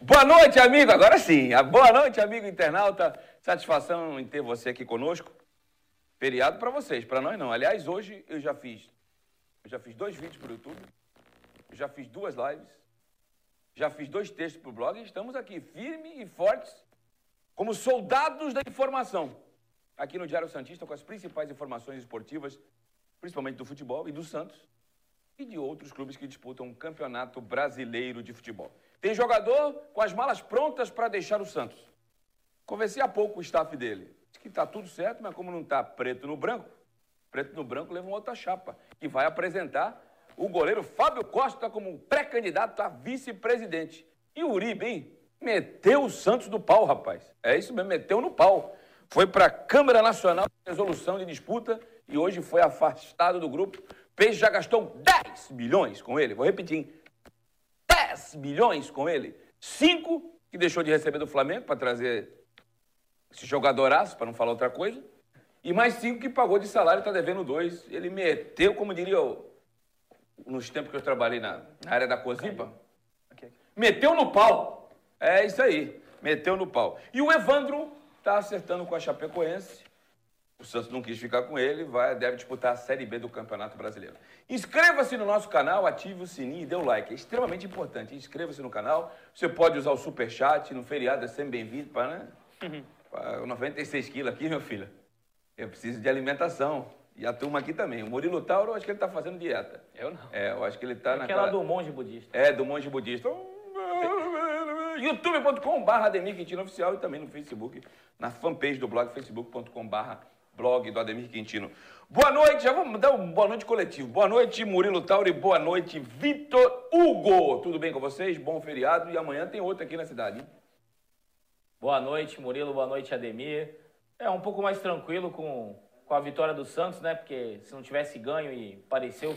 Boa noite, amigo. Agora sim. Boa noite, amigo internauta. Satisfação em ter você aqui conosco. Feriado para vocês, para nós não. Aliás, hoje eu já fiz, eu já fiz dois vídeos para o YouTube, já fiz duas lives, já fiz dois textos para o blog e estamos aqui firmes e fortes como soldados da informação. Aqui no Diário Santista com as principais informações esportivas, principalmente do futebol e do Santos e de outros clubes que disputam o Campeonato Brasileiro de Futebol. Tem jogador com as malas prontas para deixar o Santos. Conversei há pouco o staff dele. Diz que está tudo certo, mas como não está preto no branco, preto no branco leva uma outra chapa, que vai apresentar o goleiro Fábio Costa como pré-candidato a vice-presidente. E o Uribe, hein? Meteu o Santos no pau, rapaz. É isso mesmo, meteu no pau. Foi para a Câmara Nacional de Resolução de Disputa e hoje foi afastado do grupo Peixe já gastou 10 milhões com ele. Vou repetir. 10 milhões com ele. 5 que deixou de receber do Flamengo para trazer esse jogadoraço, para não falar outra coisa. E mais 5 que pagou de salário, está devendo 2. Ele meteu, como diria eu, nos tempos que eu trabalhei na, na área da Cozipa, meteu no pau. É isso aí, meteu no pau. E o Evandro está acertando com a Chapecoense o Santos não quis ficar com ele, vai, deve disputar a Série B do Campeonato Brasileiro. Inscreva-se no nosso canal, ative o sininho e dê o like. É extremamente importante. Inscreva-se no canal. Você pode usar o superchat no feriado, é sempre bem-vindo. Para, né? Uhum. Para 96 quilos aqui, meu filho. Eu preciso de alimentação. E a turma aqui também. O Murilo Tauro, eu acho que ele está fazendo dieta. Eu não. É, eu acho que ele está naquela... Aquela do monge budista. É, do monge budista. youtube.com.br Ademir Quintino Oficial e também no Facebook, na fanpage do blog facebook.com.br blog do Ademir Quintino. Boa noite, já vamos dar um boa noite coletivo. Boa noite, Murilo Tauri, boa noite, Vitor Hugo. Tudo bem com vocês? Bom feriado e amanhã tem outro aqui na cidade. Hein? Boa noite, Murilo, boa noite, Ademir. É um pouco mais tranquilo com, com a vitória do Santos, né? Porque se não tivesse ganho e pareceu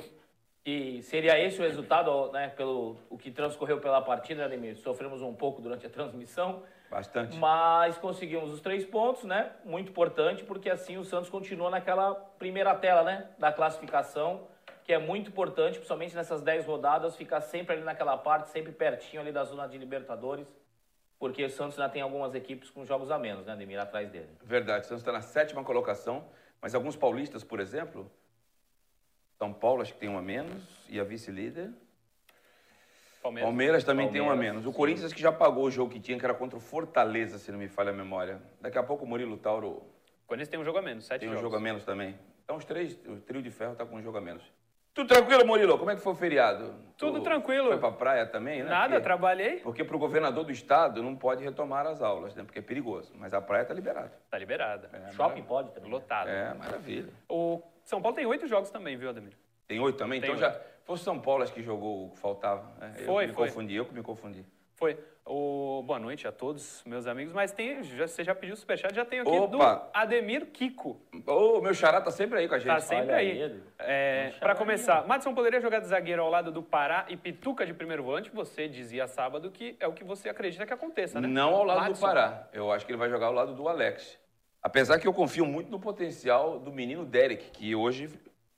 que seria esse o resultado, né? Pelo o que transcorreu pela partida, né, Ademir? Sofremos um pouco durante a transmissão. Bastante. Mas conseguimos os três pontos, né? Muito importante, porque assim o Santos continua naquela primeira tela, né? Da classificação, que é muito importante, principalmente nessas dez rodadas, ficar sempre ali naquela parte, sempre pertinho ali da zona de Libertadores, porque o Santos ainda tem algumas equipes com jogos a menos, né, Ademir, atrás dele. Verdade, o Santos está na sétima colocação, mas alguns paulistas, por exemplo, São Paulo acho que tem um a menos, e a vice-líder Palmeiras, Palmeiras também Palmeiras, tem um a menos. O Corinthians que já pagou o jogo que tinha, que era contra o Fortaleza, se não me falha a memória. Daqui a pouco o Murilo Tauro. O Corinthians tem um jogo a menos, sete Tem um jogos. jogo a menos também. Então os três, o trio de ferro tá com um jogo a menos. Tudo tranquilo, Murilo? Como é que foi o feriado? Tudo tu tranquilo. Foi pra praia também, né? Nada, porque, trabalhei. Porque pro governador do estado não pode retomar as aulas, né? Porque é perigoso. Mas a praia tá liberada. Tá liberada. É, Shopping pode também. Né? Lotado. É, maravilha. O São Paulo tem oito jogos também, viu, Ademir? Tem oito também? Tem então 8. já foi o São Paulo acho que jogou o que faltava. Né? Foi, eu me foi. confundi, eu que me confundi. Foi. O... Boa noite a todos, meus amigos. Mas tem, já, você já pediu o superchat, já tem aqui Opa. do Ademir Kiko. Ô, oh, meu xará tá sempre aí com a gente. Tá sempre Olha aí. É, para começar, Madison poderia jogar de zagueiro ao lado do Pará e Pituca de primeiro volante? Você dizia sábado que é o que você acredita que aconteça, né? Não ao lado Madison. do Pará. Eu acho que ele vai jogar ao lado do Alex. Apesar que eu confio muito no potencial do menino Derek, que hoje,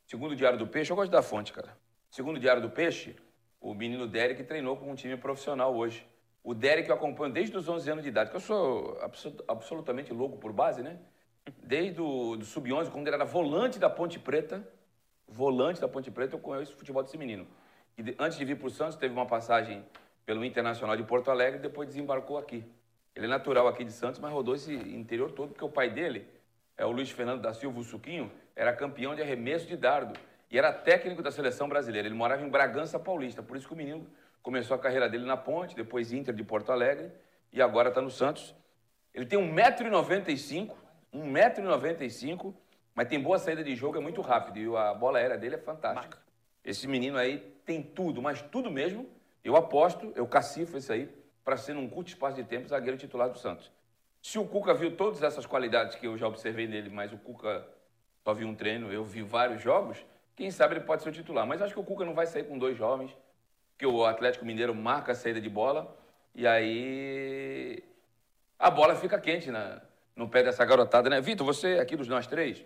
segundo o Diário do Peixe, eu gosto da fonte, cara. Segundo o Diário do Peixe, o menino Derek treinou com um time profissional hoje. O Derek eu acompanho desde os 11 anos de idade, que eu sou absolutamente louco por base, né? Desde o sub-11, quando ele era volante da Ponte Preta, volante da Ponte Preta, eu conheço o futebol desse menino. E antes de vir para o Santos, teve uma passagem pelo Internacional de Porto Alegre e depois desembarcou aqui. Ele é natural aqui de Santos, mas rodou esse interior todo, porque o pai dele, é o Luiz Fernando da Silva, o Suquinho, era campeão de arremesso de dardo e era técnico da seleção brasileira. Ele morava em Bragança Paulista, por isso que o menino começou a carreira dele na Ponte, depois Inter de Porto Alegre e agora está no Santos. Ele tem 1,95m, 1,95m, mas tem boa saída de jogo, é muito rápido e a bola aérea dele é fantástica. Esse menino aí tem tudo, mas tudo mesmo. Eu aposto, eu cacifo isso aí, para ser num curto espaço de tempo zagueiro titular do Santos. Se o Cuca viu todas essas qualidades que eu já observei nele, mas o Cuca só viu um treino, eu vi vários jogos, quem sabe ele pode ser o titular. Mas acho que o Cuca não vai sair com dois jovens, que o Atlético Mineiro marca a saída de bola e aí a bola fica quente na, no pé dessa garotada, né? Vitor, você aqui dos nós três,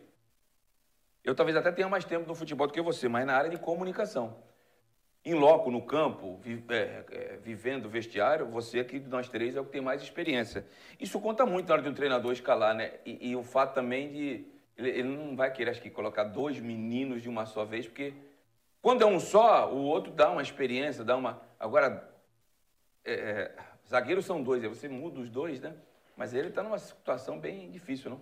eu talvez até tenha mais tempo no futebol do que você, mas na área de comunicação. em loco, no campo, vi, é, é, vivendo o vestiário, você aqui de nós três é o que tem mais experiência. Isso conta muito na hora de um treinador escalar, né? E, e o fato também de. Ele, ele, não vai querer, acho que, colocar dois meninos de uma só vez, porque quando é um só, o outro dá uma experiência, dá uma. Agora, é, é zagueiros são dois, aí você muda os dois, né? Mas ele está numa situação bem difícil, não?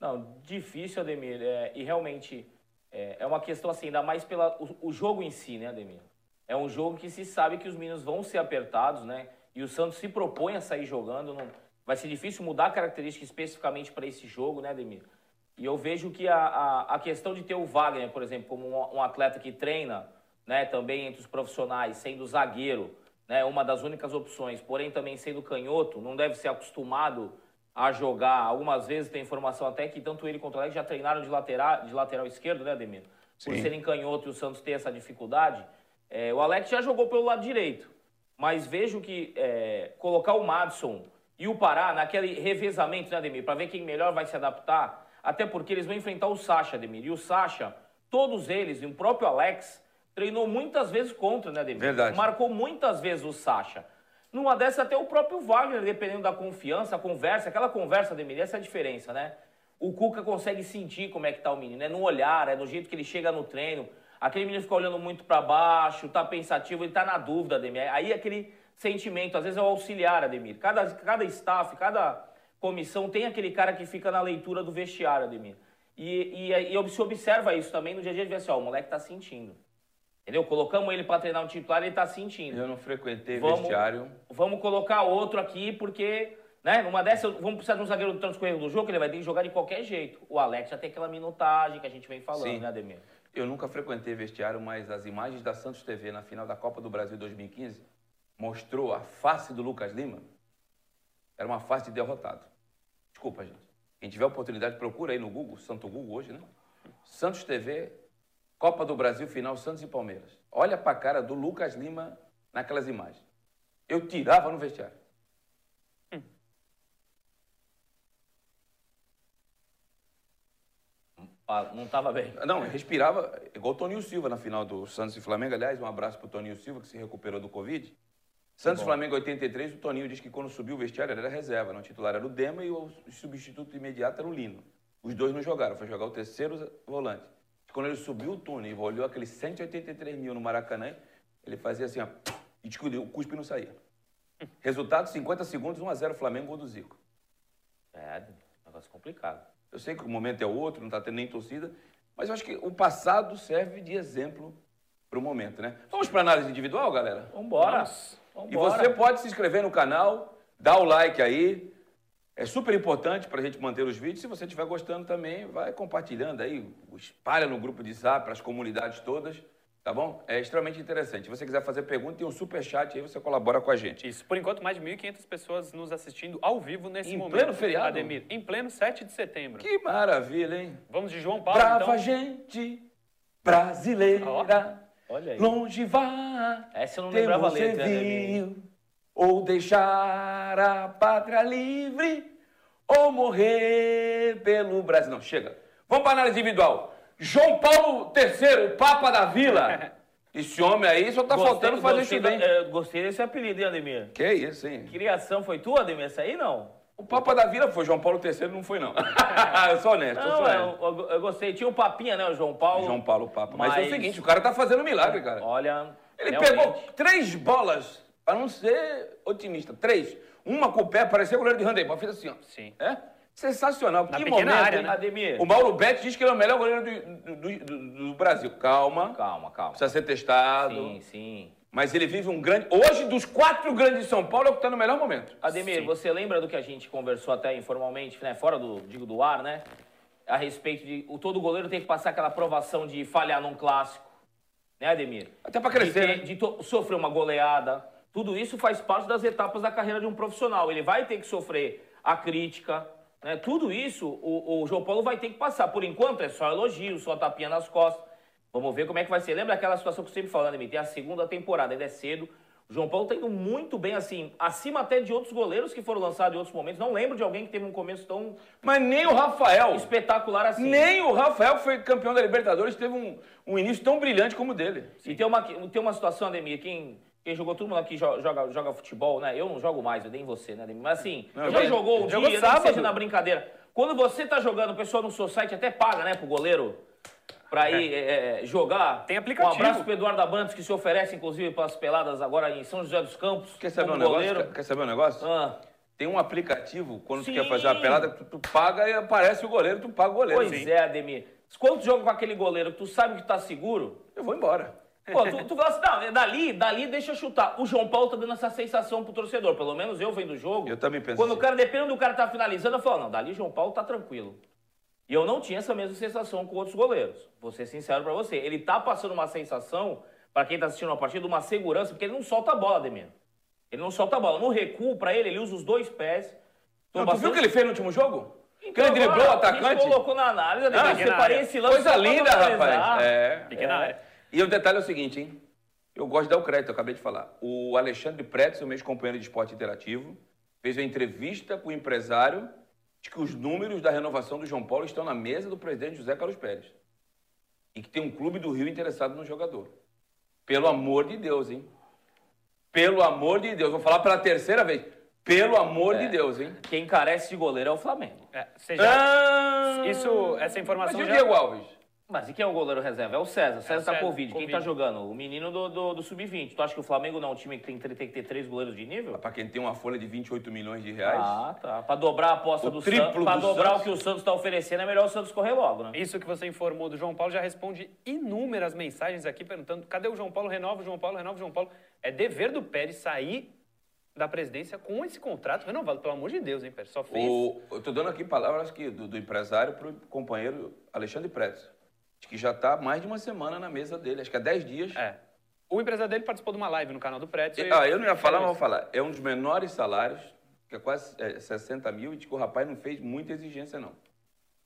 Não, difícil, Ademir. É, e realmente é, é, uma questão assim, ainda mais pelo o, o jogo em si, né, Ademir? É um jogo que se sabe que os meninos vão ser apertados, né? E o Santos se propõe a sair jogando. Não... Vai ser difícil mudar a característica especificamente para esse jogo, né, Ademir? E eu vejo que a, a, a, questão de ter o Wagner, por exemplo, como um, um, atleta que treina, né, também entre os profissionais, sendo zagueiro, né, uma das únicas opções, porém também sendo canhoto, não deve ser acostumado a jogar. Algumas vezes tem informação até que tanto ele quanto o Alex já treinaram de lateral, de lateral esquerdo, né, Ademir? Por Sim. serem canhoto e o Santos ter essa dificuldade. É, o Alex já jogou pelo lado direito, mas vejo que é, colocar o Madison e o Pará naquele revezamento, né, Ademir, para ver quem melhor vai se adaptar, até porque eles vão enfrentar o Sacha, Ademir. E o Sacha, todos eles, e o próprio Alex, treinou muitas vezes contra, né, Ademir? Verdade. Marcou muitas vezes o Sacha. Numa dessas, até o próprio Wagner, dependendo da confiança, a conversa, aquela conversa, Ademir, essa é a diferença, né? O Cuca consegue sentir como é que tá o menino, é no olhar, é no jeito que ele chega no treino. Aquele menino fica olhando muito para baixo, tá pensativo, ele tá na dúvida, Ademir. Aí aquele sentimento, às vezes é o auxiliar, Ademir. Cada, cada staff, cada comissão tem aquele cara que fica na leitura do vestiário, Ademir. E, e, e se observa isso também no dia a dia de ver assim, ó, o moleque tá sentindo. Entendeu? Colocamos ele para treinar um titular, ele tá sentindo. Eu não frequentei vamos, vestiário. Vamos colocar outro aqui, porque, né, numa dessa, vamos precisar de um zagueiro do transcorrer do jogo, que ele vai ter que jogar de qualquer jeito. O Alex já tem aquela minutagem que a gente vem falando, Sim. né, Ademir? Eu nunca frequentei vestiário, mas as imagens da Santos TV na final da Copa do Brasil 2015 mostrou a face do Lucas Lima. Era uma face de derrotado. Desculpa, gente. Quem tiver oportunidade, procura aí no Google, Santo Google hoje, né? Santos TV, Copa do Brasil, final Santos e Palmeiras. Olha para a cara do Lucas Lima naquelas imagens. Eu tirava no vestiário. Ah, não estava bem. Não, respirava igual o Toninho Silva na final do Santos e Flamengo. Aliás, um abraço para o Toninho Silva, que se recuperou do Covid. Santos e Flamengo 83, o Toninho diz que quando subiu o vestiário era reserva. Não, o titular era o Dema e o substituto imediato era o Lino. Os dois não jogaram, foi jogar o terceiro volante. Quando ele subiu o túnel e olhou aqueles 183 mil no Maracanã, ele fazia assim, ó, e o cuspe não saía. Resultado, 50 segundos, 1x0 Flamengo, gol do Zico. É, negócio complicado. Eu sei que o momento é outro, não está tendo nem torcida, mas eu acho que o passado serve de exemplo para o momento, né? Vamos para análise individual, galera? Vamos embora. E você pode se inscrever no canal, dar o like aí. É super importante para a gente manter os vídeos. Se você estiver gostando também, vai compartilhando aí, espalha no grupo de zap, para as comunidades todas. Tá bom? É extremamente interessante. Se você quiser fazer pergunta, tem um super chat aí, você colabora com a gente. Isso. Por enquanto, mais de 1.500 pessoas nos assistindo ao vivo nesse em momento. Em pleno feriado? Ademir, em pleno 7 de setembro. Que maravilha, hein? Vamos de João Paulo, Brava então. gente brasileira, Olha aí. longe vá, Essa eu não lembrava a letra, né, Ou deixar a pátria livre, ou morrer pelo Brasil. Não, chega. Vamos para a análise individual. João Paulo III, o Papa da Vila. Esse homem aí só tá gostei, faltando fazer isso bem. É, gostei desse apelido, hein, Ademir? Que isso, hein? Criação foi tua, Ademir? Essa aí não? O Papa da Vila foi, João Paulo III não foi, não. eu sou honesto, não, eu sou honesto. Eu, eu, gostei. Tinha o Papinha, né, o João Paulo. João Paulo, o Papa. Mas, mas é o seguinte, o cara tá fazendo milagre, cara. Olha, Ele realmente. pegou três bolas, para não ser otimista, três. Uma com o pé, parecia goleiro de handebol. Fez assim, ó. Sim. É? Sensacional. Na que momento, área, né? Ademir. O Mauro Betti diz que ele é o melhor goleiro do, do, do, do, Brasil. Calma. Calma, calma. Precisa ser testado. Sim, sim. Mas ele vive um grande. Hoje, dos quatro grandes de São Paulo, é o que está no melhor momento. Ademir, sim. você lembra do que a gente conversou até informalmente, né? Fora do, digo, do ar, né? A respeito de. O, todo goleiro tem que passar aquela aprovação de falhar num clássico. Né, Ademir? Até para crescer. De, né? de to, sofrer uma goleada. Tudo isso faz parte das etapas da carreira de um profissional. Ele vai ter que sofrer a crítica, né? Tudo isso o, o, João Paulo vai ter que passar. Por enquanto é só elogio, só tapinha nas costas. Vamos ver como é que vai ser. Lembra aquela situação que eu sempre falando, tem a segunda temporada, ainda é cedo. O João Paulo tá indo muito bem, assim, acima até de outros goleiros que foram lançados em outros momentos. Não lembro de alguém que teve um começo tão Mas nem o Rafael, espetacular assim. nem o Rafael, que foi campeão da Libertadores, teve um, um início tão brilhante como o dele. E tem uma, tem uma situação, Ademir, quem, quem jogou, todo mundo aqui jo- joga, joga futebol, né? Eu não jogo mais, eu nem você, né, Ademir? Mas assim, Não, já eu- jogou um eu dia, que sábado. seja na brincadeira. Quando você tá jogando, o pessoal no seu site até paga, né, pro goleiro pra ir é, é, jogar. Tem aplicativo. Um abraço pro Eduardo Abrantes, que se oferece, inclusive, para as peladas agora em São José dos Campos. Quer saber um como negócio? goleiro. Quer, quer saber um negócio? Ah, Tem um aplicativo, quando Sim. tu quer fazer uma pelada, tu, tu paga e aparece o goleiro, tu paga o goleiro. pois Sim. é, Ademir. Quando tu joga com aquele goleiro que tu sabe que tá seguro, Eu vou embora. Pô, tu, tu fala assim, não, é dali, dali deixa eu chutar. O João Paulo tá dando essa sensação pro torcedor. Pelo menos eu vendo o jogo. Eu também penso Quando o assim. cara, dependendo do cara tá finalizando, eu falo, não, dali o João Paulo tá tranquilo. E eu não tinha essa mesma sensação com outros goleiros. Vou ser sincero pra você. Ele tá passando uma sensação, pra quem tá assistindo a partida, uma segurança, porque ele não solta a bola, Ademir. Ele não solta a bola. No recuo, pra ele, ele usa os dois pés. Não, tu viu o que ele fez no último jogo? que Então, ele driblou o atacante? gente colocou na análise, Ademir. Ah, eu separei esse lance Coisa linda, rapaz. É. Pequena área. E o detalhe é o seguinte, hein? Eu gosto de dar o crédito, eu acabei de falar. O Alexandre Pretz, o meu companheiro de esporte interativo, fez uma entrevista com o empresário de que os números da renovação do João Paulo estão na mesa do presidente José Carlos Pérez. E que tem um clube do Rio interessado no jogador. Pelo amor de Deus, hein? Pelo amor de Deus. Vou falar pela terceira vez. Pelo amor de Deus, hein? Quem carece de goleiro é o Flamengo. É, já- Ah, Isso, essa Mas informação e o já... Diego Alves? Mas e quem é o goleiro reserva? É o César. O César tá César, Covid. Quem tá jogando? O menino do, do, do Sub-20. Tu acha que o Flamengo não é um time que tem, tem que ter três goleiros de nível? Para quem tem uma folha de 28 milhões de reais. Ah, tá. Pra dobrar a aposta O do Santos. Pra do dobrar Santos. o que o Santos tá oferecendo, é melhor o Santos correr logo, né? Isso que você informou do João Paulo já responde inúmeras mensagens aqui perguntando cadê o João Paulo? Renova o João Paulo, renova o João Paulo. É dever do Pérez sair da presidência com esse contrato renovado. Pelo amor de Deus, hein, Pérez? Só fez... O, eu estou dando aqui palavras que, do, do empresário para o companheiro Alexandre Pretz, que já está mais de uma semana na mesa dele, acho que há 10 dias. É. O empresário dele participou de uma live no canal do. E- ah, eu não ia falar, mas vou falar. É um dos menores salários, que é quase é, 60 mil, e de que o rapaz não fez muita exigência, não.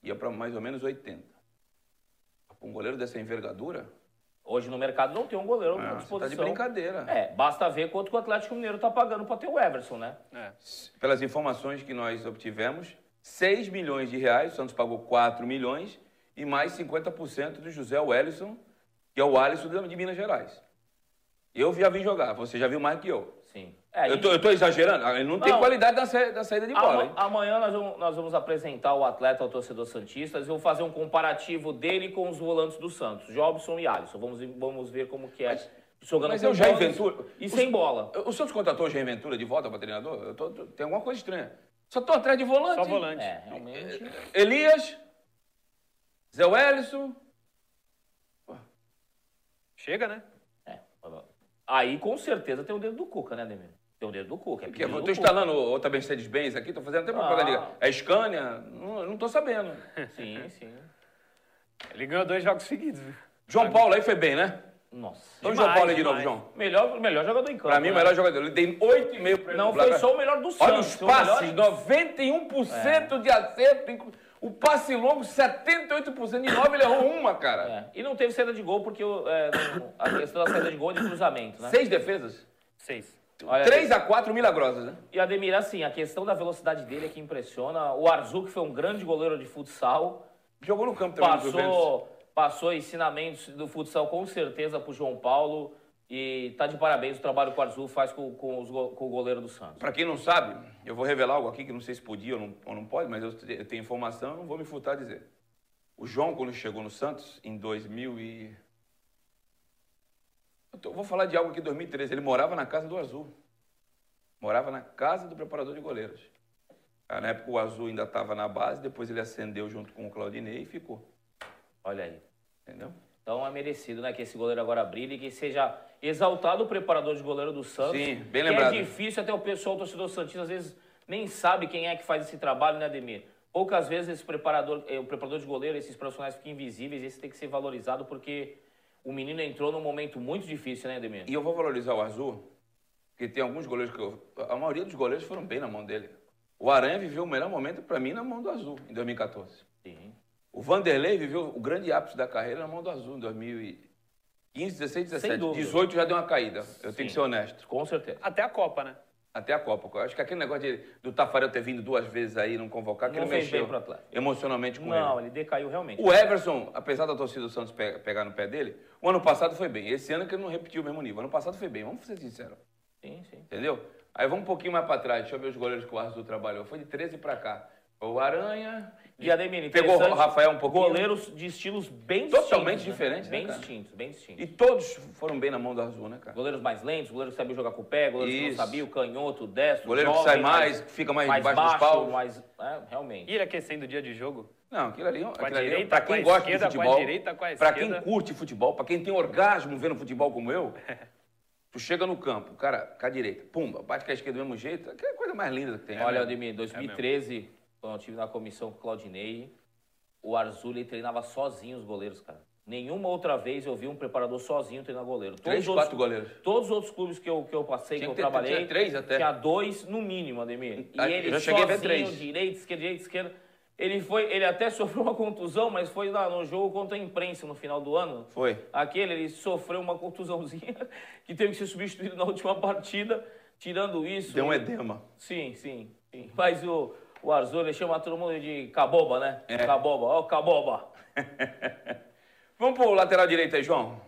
Ia para mais ou menos 80. Um goleiro dessa envergadura, Hoje no mercado não tem um goleiro à ah, você disposição. tá de brincadeira. É, basta ver quanto que o Atlético Mineiro tá pagando pra ter o Everson, né? É. Pelas informações que nós obtivemos, 6 milhões de reais, o Santos pagou 4 milhões, e mais 50% do José Wellison, que é o Alisson de Minas Gerais. Eu já vi jogar, você já viu mais que eu. Sim. É, a Eu gente- tô, eu tô exagerando? Ah, Ele não, tem Não. qualidade da, sa- da saída de bola, Ama-? Amanhã nós vamos, nós vamos apresentar o atleta ao torcedor Santista. Eu vou fazer um comparativo dele com os volantes do Santos, Jobson e Alisson. Vamos, vamos ver como que é jogando mas com é o bola Ventura. E Os- sem bola. O Santos contratou o Jair Ventura de volta para treinador? Eu tô- tô- tem alguma coisa estranha. Só tô atrás de volante. Só volante. É, realmente. Elias, Zé Wellison. Chega, né? É. Aí com certeza tem o dedo do Cuca, né, Demir? Tem o dedo do Cuca. É Que eu tô do Cuca. instalando outra Mercedes-Benz aqui, tô fazendo até propaganda. Ah. É Scania? Não, não tô sabendo. Sim, sim. Ele ganhou dois jogos seguidos. viu? João Paulo aí foi bem, né? Nossa. Então Demais, João Paulo aí de novo. João. Melhor, melhor jogador em campo. Pra mim, o né? melhor jogador. Ele tem 8,5 pra ele Não foi só o melhor do Santos. Olha os melhor passes, em- 91% de acerto. O passe longo, 78%. De 9 ele errou uma, cara. É. E não teve saída de gol porque o- é, não- a questão da saída de gol é de cruzamento, né? Seis defesas. Seis. Olha, 3 a 4 milagrosas, né? E Ademir, assim, a questão da velocidade dele é que impressiona. O Arzu, que foi um grande goleiro de futsal, Jogou no campo também. passou, passou ensinamentos do futsal com certeza pro João Paulo. E tá de parabéns o trabalho que o Arzu faz com, com, os com o goleiro do Santos. Pra quem não sabe, eu vou revelar algo aqui que não sei se podia ou não, ou não pode, mas eu te- eu tenho informação, eu não vou me furtar a dizer. O João, quando chegou no Santos, em 2000 e... Eu tô- vou falar de algo aqui em 2013. Ele morava na casa do Azul. Morava na casa do preparador de goleiros. Na época o Azul ainda estava na base, depois ele ascendeu junto com o Claudinei e ficou. Olha aí. Entendeu? Então é merecido, né, que esse goleiro agora brilhe e que seja exaltado o preparador de goleiro do Santos. Sim, bem que lembrado. É difícil, até o pessoal, o torcedor Santista, às vezes nem sabe quem é que faz esse trabalho, né, Ademir? Poucas vezes esse preparador, eh, o preparador de goleiro, esses profissionais ficam invisíveis, esse tem que ser valorizado porque o menino entrou num momento muito difícil, né, Ademir? E eu vou valorizar o Azul, porque tem alguns goleiros que eu... A maioria dos goleiros foram bem na mão dele. O Aranha viveu o melhor momento, para mim, na mão do Azul, em 2014. Sim. O Vanderlei viveu o grande ápice da carreira na mão do Azul, em 2015, 15, 16, Sem 17. dúvida. 18 já deu uma caída. Eu tenho que ser honesto. Com certeza. Até a Copa, né? Até a Copa. Eu acho que aquele negócio de, do Tafarel ter vindo duas vezes aí e não convocar, que Não ele fez mexeu emocionalmente com Não, ele. ele decaiu realmente. O Everson, apesar da torcida do Santos pe- pegar no pé dele, o ano passado foi bem. Esse ano que ele não repetiu o mesmo nível. Ano passado foi bem, vamos ser sinceros. Sim, sim. Entendeu? Aí vamos um pouquinho mais pra trás. Deixa eu ver os goleiros que o Arthur trabalhou. Foi de 13 pra cá. O Aranha. E Ademir, Pegou o Rafael um pouquinho. Goleiros de estilos bem distintos. Totalmente né? diferentes, né, Bem cara? distintos, bem distintos. E todos foram bem na mão do Azul, né, cara? Goleiros mais lentos, goleiros que sabiam jogar com o pé, goleiros que não Isso. sabiam, canhoto, destro, Goleiro que jovem, sai mais, que fica mais debaixo dos baixo, paus. mais... É, realmente. Ir aquecendo o dia de jogo. Não, aquilo ali, a aquilo ali direita, pra com a quem gosta esquerda, de a futebol, direita, a pra quem curte futebol, pra quem tem orgasmo vendo futebol como eu, tu chega no campo, cara, com a direita, pumba, bate com a esquerda do mesmo jeito, aquela coisa mais linda que tem. Olha, né? Ademir, em 2013, quando eu estive na comissão com o Claudinei, o Arzuli treinava sozinho os goleiros, cara. Nenhuma outra vez eu vi um preparador sozinho treinar goleiro. Todos Três, os outros- quatro goleiros. Todos os outros clubes que eu, que eu passei, Tinha que eu ter- trabalhei, tinha três até. tinha dois no mínimo, Ademir. E Ah, ele eu já cheguei a ver sozinho, três. direita, esquerda, direita, esquerda. Ele foi, ele até sofreu uma contusão, mas foi lá no jogo contra a imprensa no final do ano. Foi. Aquele, ele sofreu uma contusãozinha que teve que ser substituído na última partida. Tirando isso. Deu um edema. Sim, sim, sim. Mas o, o Arzul, ele chama todo mundo de caboba, né? É. Caboba, ó, caboba. Vamos pro lateral direito aí, João.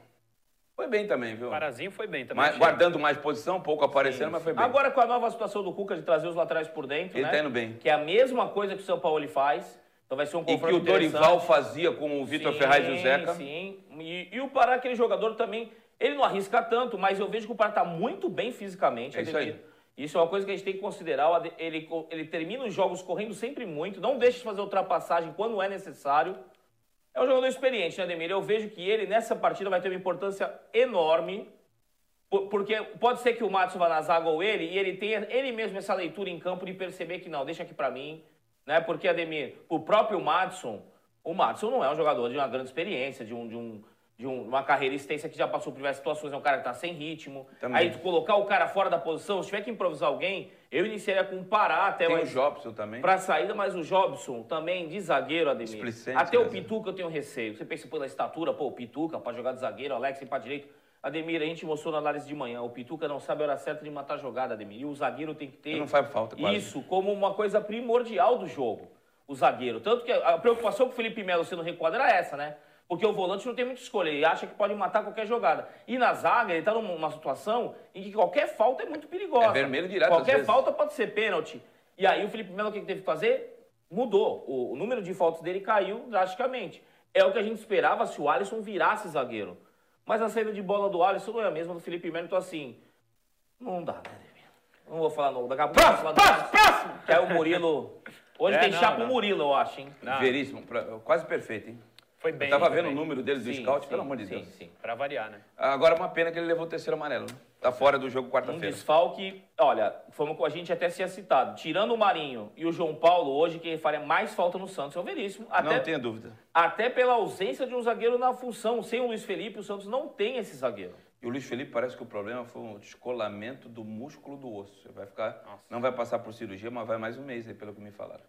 Foi bem também, viu? O Parazinho foi bem também. Mas, guardando mais posição, pouco aparecendo, mas foi bem. Agora com a nova situação do Cuca de trazer os laterais por dentro, Ele né? tá indo bem. Que é a mesma coisa que o São Paulo ele faz. Então vai ser um e que confronto o Dorival fazia com o Vitor Sim, Ferraz e o Zeca. Sim, e, e o Pará, aquele jogador também, ele não arrisca tanto, mas eu vejo que o Pará tá muito bem fisicamente. É isso aí. Isso é uma coisa que a gente tem que considerar. Ele, ele termina os jogos correndo sempre muito, não deixa de fazer ultrapassagem quando é necessário. É um jogador experiente, né, Ademir? Eu vejo que ele, nessa partida, vai ter uma importância enorme. por- Porque pode ser que o Matson vá na zaga ou ele, e ele tenha ele mesmo essa leitura em campo de perceber que não, deixa aqui pra mim. Né? Porque, Ademir, o próprio Matson, o Matson não é um jogador de uma grande experiência, de, um, de, um, de um- uma carreira extensa que já passou por diversas situações, é um cara que tá sem ritmo. Também. Aí tu colocar o cara fora da posição, se tiver que improvisar alguém, eu iniciaria com Pará até Tem o o Jobson também. Pra saída, mas o Jobson também de zagueiro, Ademir. Displicente, Até o né? Pituca eu tenho receio. Você pensa pela estatura, pô, o Pituca pra jogar de zagueiro, Alex pra direito. Ademir, a gente mostrou na análise de manhã, o Pituca não sabe a hora certa de matar a jogada, Ademir. E o zagueiro tem que ter não faz falta, quase. isso como uma coisa primordial do jogo, o zagueiro. Tanto que a preocupação com o Felipe Melo sendo recuado era essa, né? Porque o volante não tem muita escolha, ele acha que pode matar qualquer jogada. E na zaga, ele tá numa situação em que qualquer falta é muito perigosa. É vermelho direto, às Qualquer vezes. falta pode ser pênalti. E aí o Felipe Melo o que teve que fazer? Mudou. O, o número de faltas dele caiu drasticamente. É o que a gente esperava se o Alisson virasse zagueiro. Mas a saída de bola do Alisson não é a mesma do Felipe Melo, então assim, não dá, né? Não vou falar não. Daqui a pouco eu vou falar do Alisson, próximo! Que é o Murilo. Hoje É, tem não, chapa não. o Murilo, eu acho, hein? Não, Veríssimo, quase perfeito, hein? Foi bem. Eu tava vendo bem. o número dele do Sim, scout, sim, pelo amor de sim, Deus. sim. Pra variar, né? Agora uma pena que ele levou o terceiro amarelo, né? Tá fora do jogo Um quarta-feira. desfalque, olha, foi uma, a gente até tinha citado. Tirando o Marinho e o João Paulo, hoje quem faria mais falta no Santos é o Veríssimo. Até, Não tenha dúvida. até pela ausência de um zagueiro na função. Sem o Luiz Felipe, o Santos não tem esse zagueiro. E o Luiz Felipe parece que o problema foi um descolamento do músculo do osso. Ele vai ficar, Nossa. não vai passar por cirurgia, mas vai mais um mês aí, pelo que me falaram.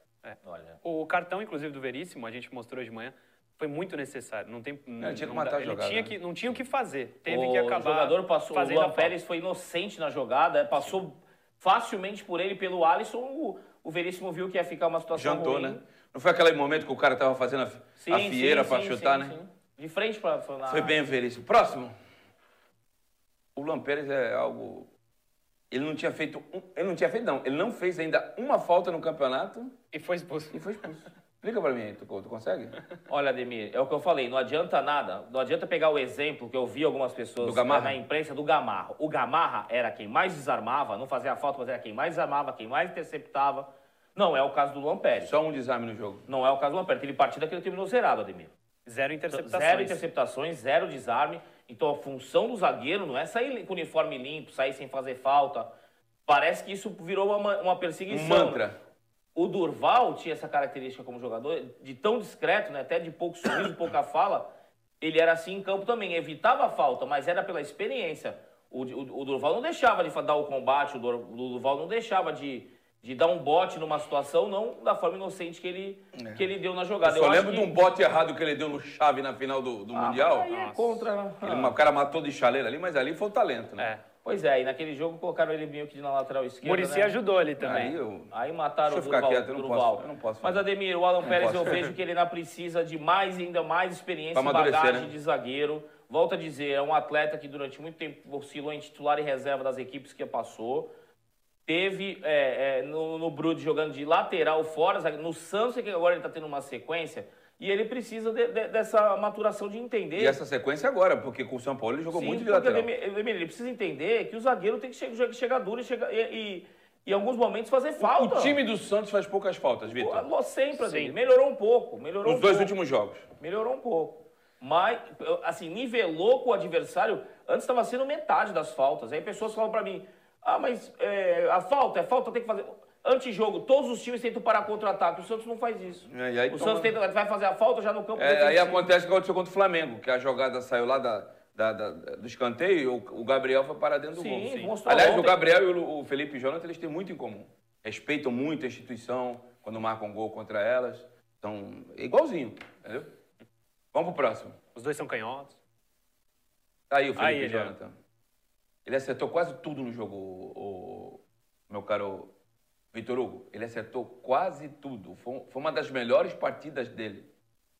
Olha. O cartão, inclusive, do Veríssimo, a gente mostrou hoje de manhã, foi muito necessário. Não tem. tinha que não matar a ele jogada, Tinha né? que, não tinha o que fazer. Teve o que acabar. jogador passou, o Luan. Pérez foi inocente na jogada, passou facilmente por ele pelo Alisson. O, o Veríssimo viu que ia ficar uma situação Jantou, ruim. né? Não foi aquele momento que o cara tava fazendo a, Sim, a fieira sim, chutar, sim, né? sim. De frente para na... Foi bem o Veríssimo. Próximo. O Luan Pérez é algo. Ele não tinha feito. Um... Ele não tinha feito, não. Ele não fez ainda uma falta no campeonato E foi expulso. e foi expulso. Explica pra mim tu, tu consegue? Olha, Ademir, é o que eu falei, não adianta nada, não adianta pegar o exemplo que eu vi algumas pessoas Do Gamarra? na imprensa do Gamarra. O Gamarra era quem mais desarmava, não fazia falta, mas era quem mais desarmava, quem mais interceptava. Não é o caso do Luan Pérez. Só um desarme no jogo. Não é o caso do Luan Pérez. Teve partida que ele terminou zerado, Ademir. Zero interceptações. Zero interceptações, zero desarme. Então a função do zagueiro não é sair com o uniforme limpo, sair sem fazer falta. Parece que isso virou uma, uma Um perseguição. mantra. O Durval tinha essa característica como jogador, de tão discreto, né? até de pouco sorriso, pouca fala. Ele era assim em campo também, evitava a falta, mas era pela experiência. O, o, o Durval não deixava de dar o combate, o Dur- o Durval não deixava de, de dar um bote numa situação, não da forma inocente que ele, que ele deu na É. Eu jogada. só acho lembro que- de um bote errado que ele deu no chave na final do, do Ah, Mundial. Aí é contra. né? Ele- o cara matou de chaleira ali, mas ali foi o talento, né? É. Pois é, e naquele jogo colocaram ele meio que na lateral esquerda. Muricy né? ajudou ali também. Aí eu... Aí mataram Deixa eu o Durval. quieto, eu não Durval. posso- eu não posso Mas. Ademir, o Alan Pérez, eu posso. vejo que ele ainda precisa de mais, ainda mais experiência e bagagem né? de zagueiro. Volto a dizer, é um atleta que durante muito tempo oscilou em titular e reserva das equipes que passou. Teve é, é, no, no Brude jogando de lateral fora, no Santos, que agora ele está tendo uma sequência. E ele precisa de- de- dessa maturação de entender. E essa sequência agora, porque com o São Paulo ele jogou Sim, muito de lateral. Ademir, ele precisa entender que o zagueiro tem que chegar, chegar duro e, chegar, e, e, em alguns momentos fazer falta. O time do Santos faz poucas faltas, Vitor. Pô, Sempre, Ademir. Sim. Melhorou um pouco. Melhorou Nos um dois pouco. últimos jogos. Melhorou um pouco. Mas, assim, nivelou com o adversário. Antes estava sendo metade das faltas. Aí pessoas falam pra mim: ah, mas é, a falta, é falta, tem que fazer. Antijogo, todos os times tentam parar contra-ataque. O Santos não faz isso. É, e aí o toma- Santos tenta, vai fazer a falta já no campo É, aí acontece o que aconteceu contra o Flamengo, que a jogada saiu lá da, da- da- do escanteio e o, o Gabriel foi parar dentro do Sim, gol. mostrou Aliás, o ontem. Gabriel e o, o Felipe Jonathan, eles têm muito em comum. Respeitam muito a instituição quando marcam gol contra elas. Então, é igualzinho, entendeu? Vamos pro próximo. Os dois são canhotos. Tá aí o Felipe Aí. Jonathan. Ele acertou quase tudo no jogo, o, o- meu caro Vitor Hugo. Ele acertou quase tudo. Foi, foi uma das melhores partidas dele.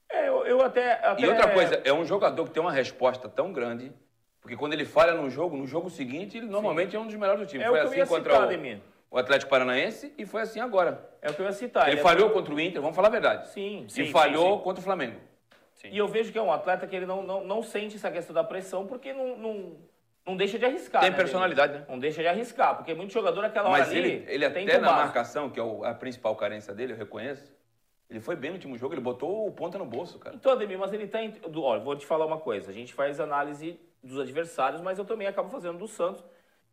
É, eu, eu até, até. E outra coisa, é um jogador que tem uma resposta tão grande, porque quando ele falha num jogo, no jogo seguinte, ele normalmente é um dos melhores do time. É o foi assim contra citar, o, o Atlético Paranaense e foi assim agora. É o que eu ia citar. ele é- falhou contra o Inter, vamos falar a verdade. Sim, E sim, falhou sim, sim. contra o Flamengo. E eu vejo que é um atleta que ele não, não, não sente essa questão da pressão porque não, não, não deixa de arriscar. Tem né, personalidade, Ademir? né? Não deixa de arriscar, porque muito jogador naquela hora Mas ali ele, ele até na base. marcação, que é a principal carência dele, eu reconheço, ele foi bem no último jogo, ele botou o ponta no bolso, cara. Então, Ademir, mas ele tá. Em... Olha, vou te falar uma coisa. A gente faz análise dos adversários, mas eu também acabo fazendo do Santos.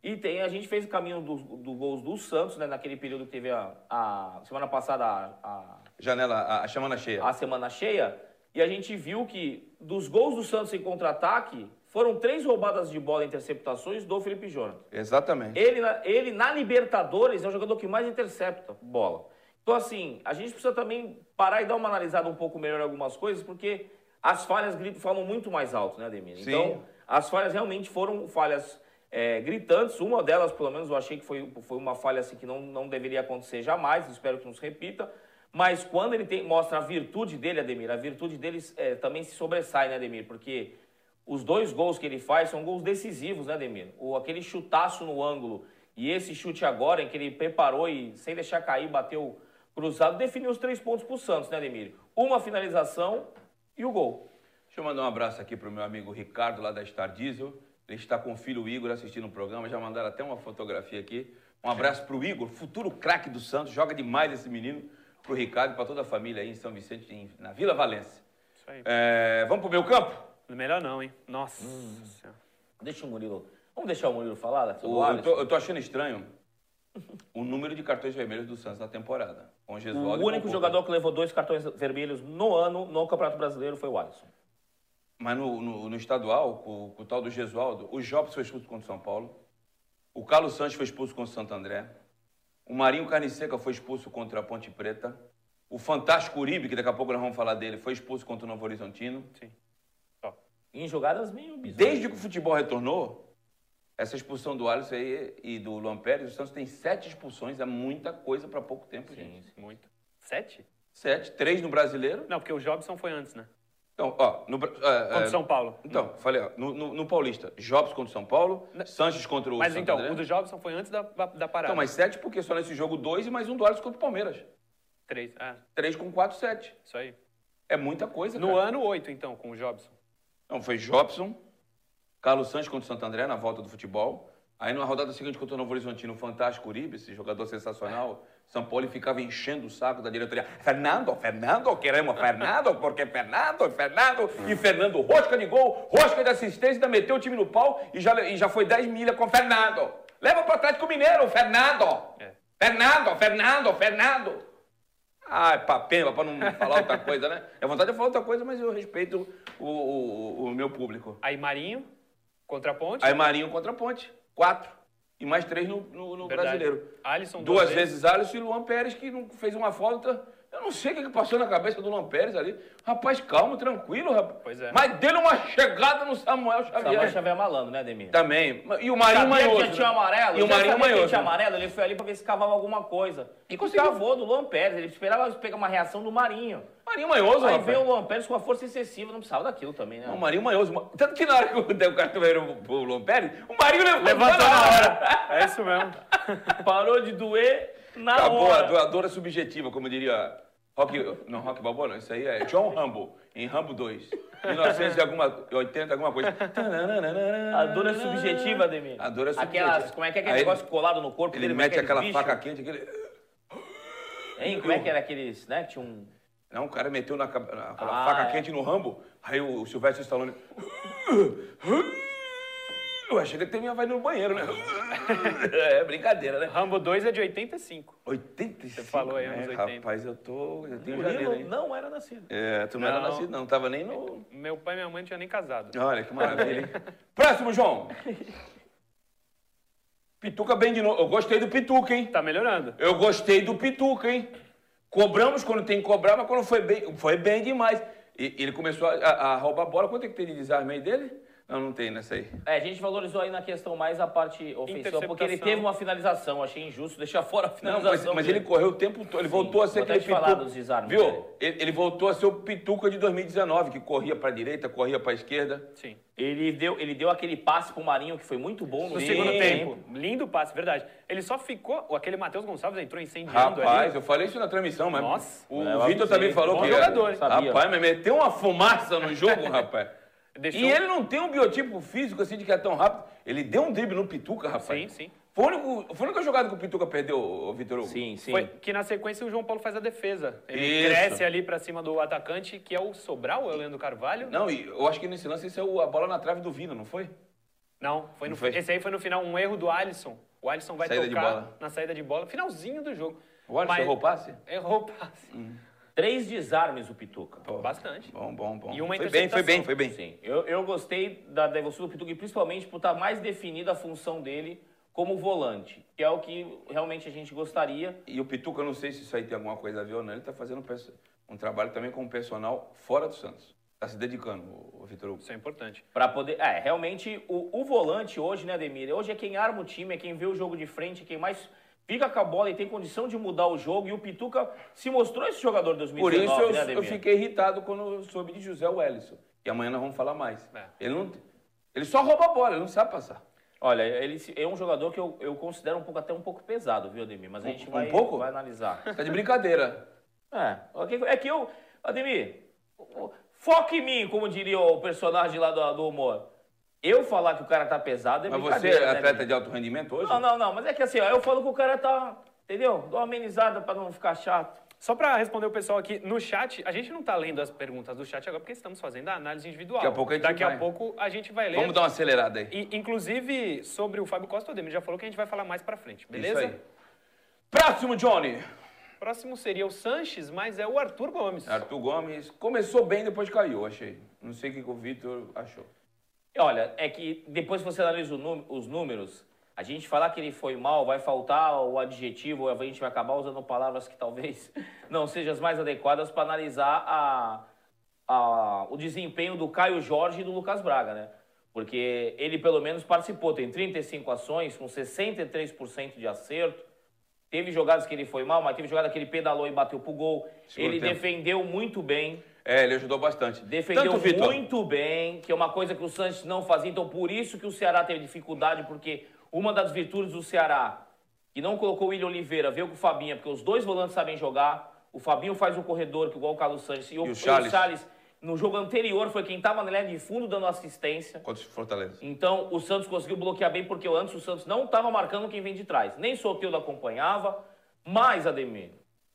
E tem, a gente fez o caminho dos do gols do Santos, né? Naquele período que teve a, a semana passada a, a, Janela, a, a chamana cheia. a semana cheia. E a gente viu que dos gols do Santos em contra-ataque, foram três roubadas de bola e interceptações do Felipe Jonathan. Exatamente. Ele na, ele na Libertadores é o jogador que mais intercepta bola. Então, assim, a gente precisa também parar e dar uma analisada um pouco melhor em algumas coisas, porque as falhas gritam, falam muito mais alto, né, Ademir? Sim. Então, as falhas realmente foram falhas é, gritantes. Uma delas, pelo menos, eu achei que foi, foi uma falha assim, que não, não deveria acontecer jamais, espero que não se repita. Mas quando ele tem, mostra a virtude dele, Ademir, a virtude dele é, também se sobressai, né, Ademir? Porque os dois gols que ele faz são gols decisivos, né, Ademir? O, aquele chutaço no ângulo e esse chute agora, em que ele preparou e, sem deixar cair, bateu cruzado, definiu os três pontos pro Santos, né, Ademir? Uma finalização e o gol. Deixa eu mandar um abraço aqui pro meu amigo Ricardo, lá da Star Diesel. Ele está com o filho Igor assistindo o programa, já mandaram até uma fotografia aqui. Um abraço pro Igor, futuro craque do Santos, joga demais esse menino. Pro Ricardo e pra toda a família aí em São Vicente, na Vila Valência. Isso aí. É, vamos pro meu campo? Melhor não, hein? Nossa Hum. Senhora. Deixa o Murilo. Vamos deixar o Murilo falar O- eu, tô, eu tô achando estranho o número de cartões vermelhos do Santos na temporada. Com o único jogador que levou dois cartões vermelhos no ano no Campeonato Brasileiro foi o Alisson. Mas no, no- no estadual, com, com o tal do Gesualdo, o Jobs foi expulso contra o São Paulo. O Carlos Santos foi expulso contra o Santo André. O Marinho Carniceca foi expulso contra a Ponte Preta. O Fantástico Uribe, que daqui a pouco nós vamos falar dele, foi expulso contra o Novo Horizontino. Sim. Em jogadas meio bizarras. Desde que o futebol retornou, essa expulsão do Alisson aí e do Luan Pérez, o Santos tem sete expulsões, é muita coisa para pouco tempo, gente. Muito. Sete? Sete, três no brasileiro. Não, porque o Jobson foi antes, né? Então, ó, no, é, Contra é, o São Paulo. Então, falei, ó, no, no- no Paulista, Jobs contra o São Paulo, Sanches contra o Mas Santo então, André. o do Jobson foi antes da, da da parada. Então, mas sete porque só nesse jogo dois e mais um do Alisson contra o Palmeiras. Três. Ah, Três com quatro, sete. isso aí. É muita coisa, No cara. ano, oito, então, com o Jobson. Não, foi Jobson, Carlos Sanches contra o Santo André na volta do futebol. Aí na rodada seguinte contra o Novo Horizontino, o fantástico Uribe, esse jogador sensacional. São Paulo ficava enchendo o saco da diretoria. Fernando, Fernando, queremos Fernando, porque Fernando, Fernando. E Fernando, rosca de gol, rosca de assistência, ainda meteu o time no pau e já, e já foi 10 milha com Fernando. Leva pro Atlético Mineiro, Fernando. É. Fernando, Fernando, Fernando. Ah, é papel, para não falar outra coisa, né? É vontade de falar outra coisa, mas eu respeito o, o- o meu público. Aí Marinho, contra a Ponte. Aí Marinho contra a Ponte. Quatro. e mais três no, no- no brasileiro. Alisson Duas vezes Alisson e Luan Pérez, que não fez uma falta. Eu não sei o que que passou na cabeça do Luan Pérez ali. Rapaz, calmo, tranquilo, rapaz. Pois é. Mas deu uma chegada no Samuel Xavier. Samuel Xavier malandro, né, Ademir? Também. E o Marinho Manhoso. ele tinha né? amarelo? E o Marinho Manhoso. tinha amarelo, ele foi ali pra ver se cavava alguma coisa. E E conseguiu. cavou do Luan Pérez, ele esperava pegar uma reação do Marinho. Marinho Manhoso, Aí rapaz. veio o Luan Pérez com uma força excessiva, não precisava daquilo também, né? O Marinho Manhoso. Tanto que na hora que o cartão veio pro Luan Pérez, o Marinho levantou, Levantou na hora. É isso mesmo. Parou de doer na Acabou hora. do- a dor é subjetiva, como diria Rock, não, Rock Balboa não, isso aí é John Rambo, em Rambo 2. 1980, alguma coisa. A dor é subjetiva, Ademir. A dor é subjetiva. Aquelas, como é que é aquele Aí negócio colado no corpo Ele é mete que aquela aqueles faca quente, aquele... Hein? Como é que era aqueles, né? que Tinha um... Não, o cara meteu na, na- aquela Ah, faca é. quente no Rambo, aí o, o Silvestre Stallone... Eu achei que ele terminava indo no banheiro, né? É, brincadeira, né? Rambo 2 é de 85. 85. Você falou aí, anos é, 80. Rapaz, eu tô... Eu tenho Murilo janeiro, hein? não era nascido. É, tu não, era Não. nascido, não. Tava nem no... Meu pai e minha mãe não tinham nem casado. Olha, que maravilha, hein? Próximo, João. Pituca bem de novo. Eu gostei do Pituca, hein? Tá melhorando. Eu gostei do Pituca, hein? Cobramos quando tem que cobrar, mas quando foi bem, foi bem demais. E ele começou a, a- a roubar a bola. Quanto é que tem de desarme aí dele? Não, não tem nessa aí. É, a gente valorizou aí na questão mais a parte ofensiva, porque ele teve uma finalização. Achei injusto deixar fora a Não, finalização. mas, mas ele correu o tempo todo. Ele voltou a ser aquele te falar Pituca. dos desarmes Viu? Ele, ele voltou a ser o Pituca de 2019, que corria pra direita, corria pra esquerda. Sim. Ele deu, ele deu aquele passe pro Marinho que foi muito bom no Sim. segundo segundo tempo. Lindo passe, verdade. Ele só ficou. Aquele Matheus Gonçalves entrou incendiando Rapaz, ali. eu falei isso na transmissão, mas Nossa. o É, Vitor também falou Bom que jogador. Rapaz, mas meteu uma fumaça no jogo, rapaz. Deixou- E ele não tem um biotipo físico assim de que é tão rápido. Ele deu um drible no Pituca, rapaz. Sim, sim. Foi, único, foi a única jogada que o Pituca perdeu, o Vitor Hugo. Sim, sim. Foi que na sequência o João Paulo faz a defesa. Ele Isso. cresce ali pra cima do atacante, que é o Sobral, é o Leandro Carvalho? Não, e eu acho que nesse lance isso é a bola na trave do Vina, não foi? Não, foi no, Não foi? esse aí foi no final, um erro do Alisson. O Alisson vai Saída de tocar bola. na saída de bola, finalzinho do jogo. O Alisson Mas- errou o passe? Errou o passe. Três desarmes o Pituca. Pô, Bastante. Bom, bom, bom. E uma foi bem, foi bem, foi bem. Sim, eu, eu gostei da devolução do Pituca, principalmente por estar mais definida a função dele como volante, que é o que realmente a gente gostaria. E o Pituca, eu não sei se isso aí tem alguma coisa a ver ou não, ele tá fazendo um trabalho também com o personal fora do Santos. Tá se dedicando, o, o Vitor Hugo. Isso é importante. Para poder. É, realmente, o, o volante hoje, né, Ademir? Hoje é quem arma o time, é quem vê o jogo de frente, é quem mais fica com a bola e tem condição de mudar o jogo. E o Pituca se mostrou esse jogador de Por 2019, isso eu, né, eu fiquei irritado quando soube de José Wellison. E amanhã nós vamos falar mais. É. Ele, não, ele só rouba a bola, ele não sabe passar. Olha, ele é um jogador que eu, eu considero um pouco, até um pouco pesado, viu, Ademir? Mas a gente Um- um vai, pouco? vai analisar. Tá de brincadeira. É, é que eu, Ademir, foca em mim, como diria o personagem lá do, do humor. Eu falar que o cara tá pesado é Mas você é né, atleta Ademir? de alto rendimento hoje? Não, não, não, mas é que assim, ó, eu falo que o cara tá, entendeu? Dá uma amenizada pra não ficar chato. Só pra responder o pessoal aqui no chat, a gente não tá lendo as perguntas do chat agora porque estamos fazendo a análise individual. Daqui a pouco a gente Daqui vai. a pouco a gente vai ler. Vamos dar uma acelerada aí. E, inclusive, sobre o Fábio Costa, o Ademir já falou que a gente vai falar mais pra frente, beleza? Isso aí. Próximo, Johnny. Próximo seria o Sanches, mas é o Arthur Gomes. Arthur Gomes começou bem, depois caiu, achei. Não sei o que que o Vitor achou. Olha, é que depois que você analisa os números, a gente falar que ele foi mal, vai faltar o adjetivo, a gente vai acabar usando palavras que talvez não sejam as mais adequadas para analisar a, a- o desempenho do Caio Jorge e do Lucas Braga, né? Porque ele pelo menos participou, tem 35 ações, com 63% de acerto. Teve jogadas que ele foi mal, mas teve jogada que ele pedalou e bateu pro gol. Ele tempo. defendeu muito bem. É, ele ajudou bastante. Defendeu Tanto o Vitor. muito bem, que é uma coisa que o Santos não fazia. Então, por isso que o Ceará teve dificuldade, porque uma das virtudes do Ceará, que não colocou o William Oliveira, veio com o Fabinho, porque os dois volantes sabem jogar. O Fabinho faz o corredor, que igual o Carlos Santos. E, o, o e o Charles? Salles, no jogo anterior, foi quem estava na linha de fundo dando assistência. Contra o Fortaleza. Então, o Santos conseguiu bloquear bem, porque antes o Santos não estava marcando quem vem de trás. Nem Soteldo acompanhava, mas, Ademir,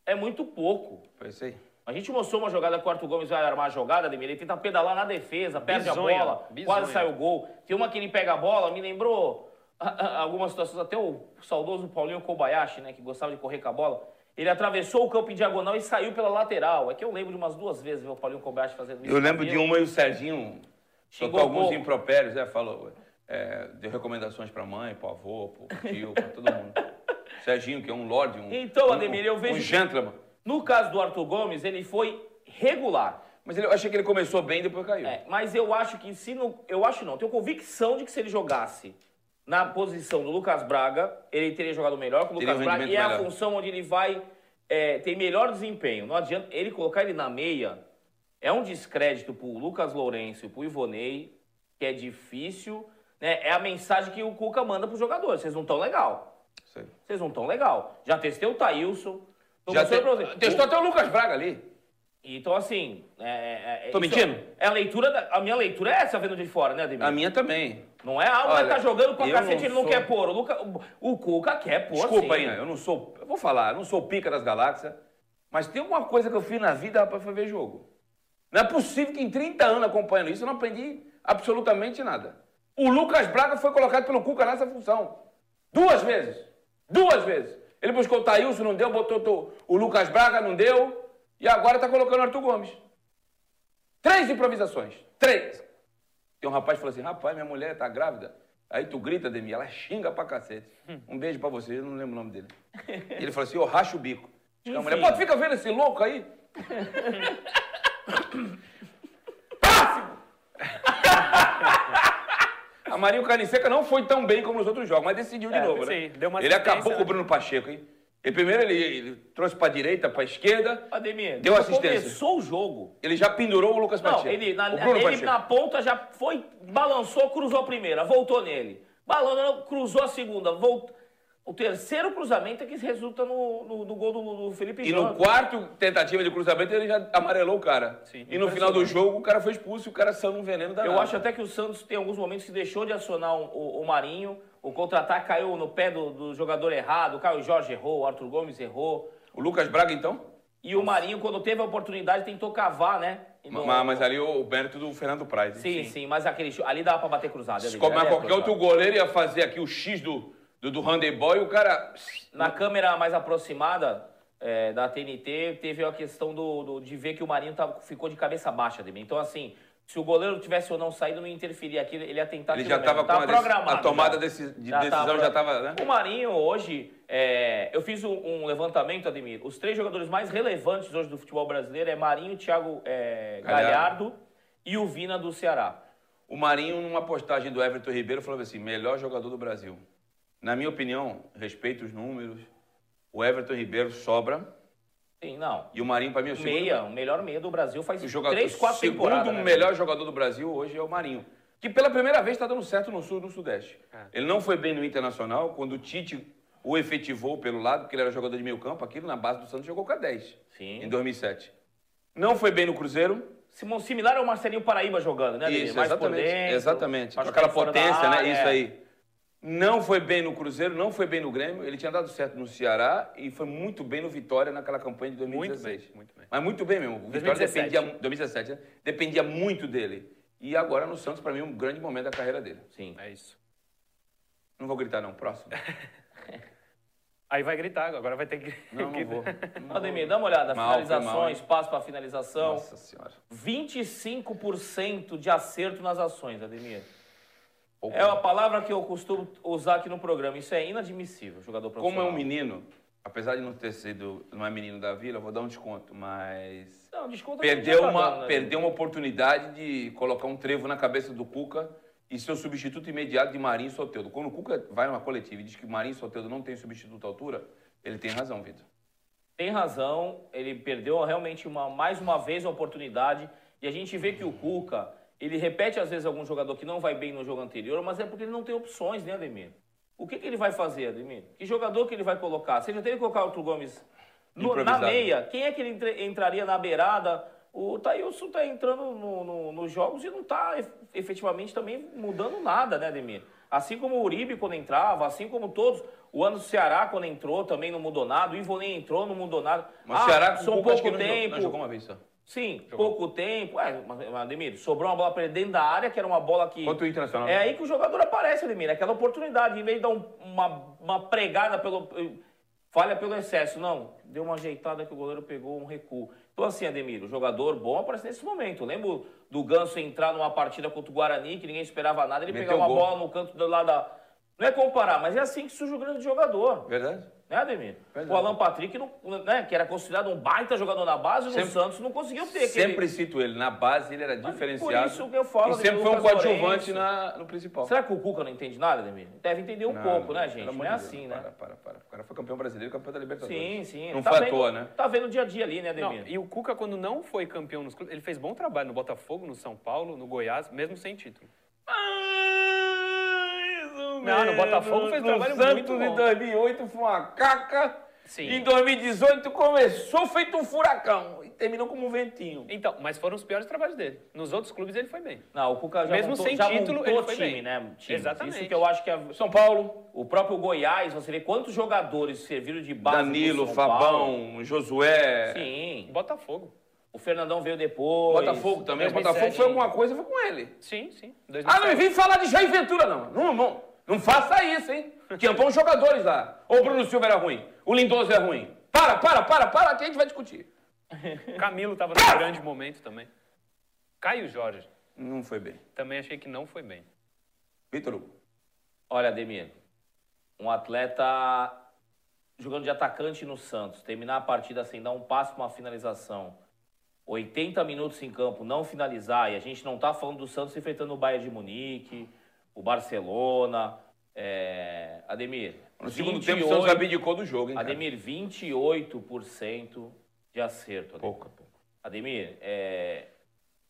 é muito pouco. Aí. A gente mostrou uma jogada que o Arthur Gomes vai armar a jogada, Ademir. Ele tenta pedalar na defesa, perde Bizonha, a bola, bizonha. quase sai o gol. Tem uma que ele pega a bola, me lembrou ah, ah, algumas situações, até o saudoso Paulinho Kobayashi, né, que gostava de correr com a bola. Ele atravessou o campo em diagonal e saiu pela lateral. É que eu lembro de umas duas vezes ver o Paulinho Kobayashi fazendo isso. Eu lembro de uma e o Serginho um alguns impropérios, né? Falou. é, deu recomendações pra mãe, pro avô, pro tio, pra todo mundo. Serginho, que é um lorde, um, Então, Ademir, eu vejo um gentleman. No caso do Arthur Gomes, ele foi regular. Mas ele- eu achei que ele começou bem e depois caiu. É, mas eu acho que se não. Eu acho não. Tenho convicção de que se ele jogasse na posição do Lucas Braga, ele teria jogado melhor que o Lucas um Braga. E é a melhor. função onde ele vai é, ter melhor desempenho. Não adianta ele colocar ele na meia. É um descrédito pro Lucas Lourenço e pro Ivonei, que é difícil. Né? É a mensagem que o Cuca manda pros jogadores. Vocês não estão legal. Vocês não estão legal. Já testei o Thailson. Tô Já te- testou até o Lucas Braga ali. Então, assim. É, é, Tô isso mentindo? É a leitura. Da, a minha leitura é essa vendo de fora, né, Ademir? A minha também. Não é, ah, o Olha, cara tá jogando pra cacete, não ele não sou- quer pôr. O, Luca, o, Cuca quer pôr. Desculpa sim. aí, eu não sou. Eu vou falar, eu não sou pica das galáxias, mas tem alguma coisa que eu fiz na vida, rapaz, foi ver jogo. Não é possível que em 30 anos acompanhando isso eu não aprendi absolutamente nada. O Lucas Braga foi colocado pelo Cuca nessa função. Duas vezes. Duas vezes. Ele buscou o Thailson, não deu, botou o- Lucas Braga, não deu, e agora tá colocando o Arthur Gomes. Três improvisações. Três. Tem um rapaz que falou assim: rapaz, minha mulher tá grávida. Aí tu grita, Demi, ela xinga pra cacete. Um beijo pra você, eu não lembro o nome dele. Ele falou assim: eu racho o bico. Diz que a mulher, pô, fica vendo esse louco aí? Próximo! A Marinho Caniceca não foi tão bem como nos outros jogos, mas decidiu de É, novo, sim, né? deu uma ele acabou com o né? Bruno Pacheco, hein? Ele, primeiro ele, ele trouxe pra direita, pra esquerda, Ademir, Deu assistência. começou o jogo. ele já pendurou o Lucas Não, Pacheco. ele, na, ele Pacheco. na ponta já foi, balançou, cruzou a primeira, voltou nele. Balançou, cruzou a segunda, voltou. O terceiro cruzamento é que resulta no, no, no gol do, do Felipe E no quarto tentativa de cruzamento ele já amarelou o cara. Sim, e no final do jogo o cara foi expulso e o cara saiu num veneno danado. Eu acho até que o Santos tem alguns momentos que deixou de acionar o, o- Marinho. O contra-ataque caiu no pé do, do jogador errado. O Caio Jorge errou, o Arthur Gomes errou. O Lucas Braga, então? E o Marinho, quando teve a oportunidade, tentou cavar, né? E não- Ma- Mas, ali o, o mérito do Fernando Praz. hein? Sim, sim, mas aquele ali dava pra bater cruzado. Se ali, ali é qualquer cruzado. outro goleiro ia fazer aqui o X do, do, do handebol e o cara... Na câmera mais aproximada é, da TNT, teve a questão do, do- de ver que o Marinho ficou de cabeça baixa dele. Então, assim, se o goleiro tivesse ou não saído, não interferia aqui, ele ia tentar Ele já estava programado a tomada já. desse- de Já decisão, tava- já estava... Né? O Marinho hoje, é, eu fiz um, um levantamento, Ademir. Os três jogadores mais relevantes hoje do futebol brasileiro é Marinho, Thiago é, Galhardo. Galhardo e o Vina do Ceará. O Marinho, numa postagem do Everton Ribeiro, falou assim: melhor jogador do Brasil. Na minha opinião, respeito os números, o Everton Ribeiro sobra Sim, não. e o Marinho, para mim, é o segundo. Meia, o melhor meia do Brasil faz O jogador, três, quatro o segundo temporadas. né? melhor jogador do Brasil hoje é o Marinho. Que pela primeira vez está dando certo no Sul e no Sudeste. É. Ele não foi bem no Internacional, quando o Tite o efetivou pelo lado, porque ele era jogador de meio campo, aquilo na base do Santos jogou com a 10 Sim. em 2007. Não foi bem no Cruzeiro, Sim- Similar ao Marcelinho Paraíba jogando, né? Isso, Mais exatamente. dentro, exatamente. Com aquela potência, né? área, Isso é. aí. Não foi bem no Cruzeiro, não foi bem no Grêmio. Ele tinha dado certo no Ceará e foi muito bem no Vitória naquela campanha de Muito 2016. bem, muito bem. Mas muito bem mesmo. O Vitória 2017. dependia, 2017, né? dependia muito dele. E agora no Santos, para mim, é um grande momento da carreira dele. Sim. É isso. Não vou gritar, não. Próximo. Aí vai gritar, agora vai ter que. Não, não vou. Não Ademir, dá uma olhada. Mal, Finalizações, mal, passo para finalização. Nossa senhora. 25% de acerto nas ações, Ademir. É a palavra que eu costumo usar aqui no programa. Isso é inadmissível, jogador Como profissional. é um menino, apesar de não ter sido, não é menino da vila, eu vou dar um desconto, mas Não, a gente perdeu tá uma, dando, né, perdeu uma oportunidade de colocar um trevo na cabeça do Cuca e ser o substituto imediato de Marinho Soteldo. Quando o Cuca vai numa coletiva e diz que Marinho Soteldo não tem substituto à altura, ele tem razão, Vitor. Tem razão, ele perdeu realmente uma, mais uma vez a oportunidade. E a gente vê que o Cuca, ele repete às vezes algum jogador que não vai bem no jogo anterior, mas é porque ele não tem opções, né, Ademir? O que, que ele vai fazer, Ademir? Que jogador que ele vai colocar? Você já teve que colocar o Arthur Gomes no- na meia? Quem é que ele entraria na beirada? O Thailson tá entrando no- no- nos jogos e não tá ef- efetivamente também mudando nada, né, Ademir? Assim como o Uribe quando entrava, assim como todos. O ano do Ceará quando entrou também não mudou nada. O Ivonei entrou, não mudou nada. Mas ah, o Ceará acho que pouco jogou- tempo. não jogou uma vez só. Sim, pouco tempo. É, Ademir, sobrou uma bola pra ele dentro da área, que era uma bola que. Quanto o Internacional. É aí que o jogador aparece, Ademir. Aquela oportunidade, em vez de dar um- uma, uma pregada pelo. falha pelo excesso. Não, deu uma ajeitada que o goleiro pegou um recuo. Então, assim, Ademir, o jogador bom aparece nesse momento. Eu lembro do Ganso entrar numa partida contra o Guarani, que ninguém esperava nada, ele Meteu pegar uma gol. bola no canto do lado da. Não é comparar, mas é assim que surge o grande jogador. Verdade? Né, Ademir? Verdade. O Alan Patrick, não- né, que era considerado um baita jogador na base, no Sempre- Santos não conseguiu ter. aquele- Sempre cito ele. Na base ele era diferenciado. isso que eu falo E sempre foi um coadjuvante na, no principal. Será que o Cuca não entende nada, Ademir? Deve entender um Não, pouco, né, pelo gente? Não é Deus, assim, Para, né? para, para. O cara foi campeão brasileiro e campeão da Libertadores. Sim, sim. Não tá foi à vendo- toa, né? Tá vendo o dia a dia ali, né, Não, Ademir? e o Cuca, quando não foi campeão nos clubes, ele fez bom trabalho no Botafogo, no São Paulo, no Goiás, mesmo sem título. Não, no Botafogo fez um trabalho Santos muito em bom. 2008 foi uma caca. Sim. Em 2018 começou feito um furacão e terminou como um ventinho. Então, mas foram os piores trabalhos dele. Nos outros clubes ele foi bem. Não, o Cuca já Mesmo montou, sem já título, montou ele foi time, bem. né? Time. Exatamente. Isso que eu acho que é... São Paulo, O próprio Goiás, você vê quantos jogadores serviram de base Danilo, São Fabão, Paulo. Josué. Sim. Botafogo. O Fernandão veio depois. Botafogo também. 2007. Botafogo foi alguma coisa, foi com ele. Sim, sim. Ah, 2007. não vem falar de Jair Ventura, não. Não, não, não faça isso, hein? Tinha bons jogadores lá. Ou o Bruno Silva era ruim. O Lindoso é ruim. Para, para, para, para, que a gente vai discutir. Camilo estava num grande momento também. Caio Jorge. Não foi bem. Também achei que não foi bem. Vitor Hugo. Olha, Ademir, um atleta jogando de atacante no Santos, terminar a partida sem dar um passo para uma finalização, 80 minutos em campo, não finalizar, e a gente não tá falando do Santos enfrentando o Bayern de Munique, o Barcelona, é... Ademir. No segundo tempo, o 28 Santos abdicou do jogo, hein, cara? Ademir, 28% de acerto. Ademir. Pouco, pouco. Ademir, é,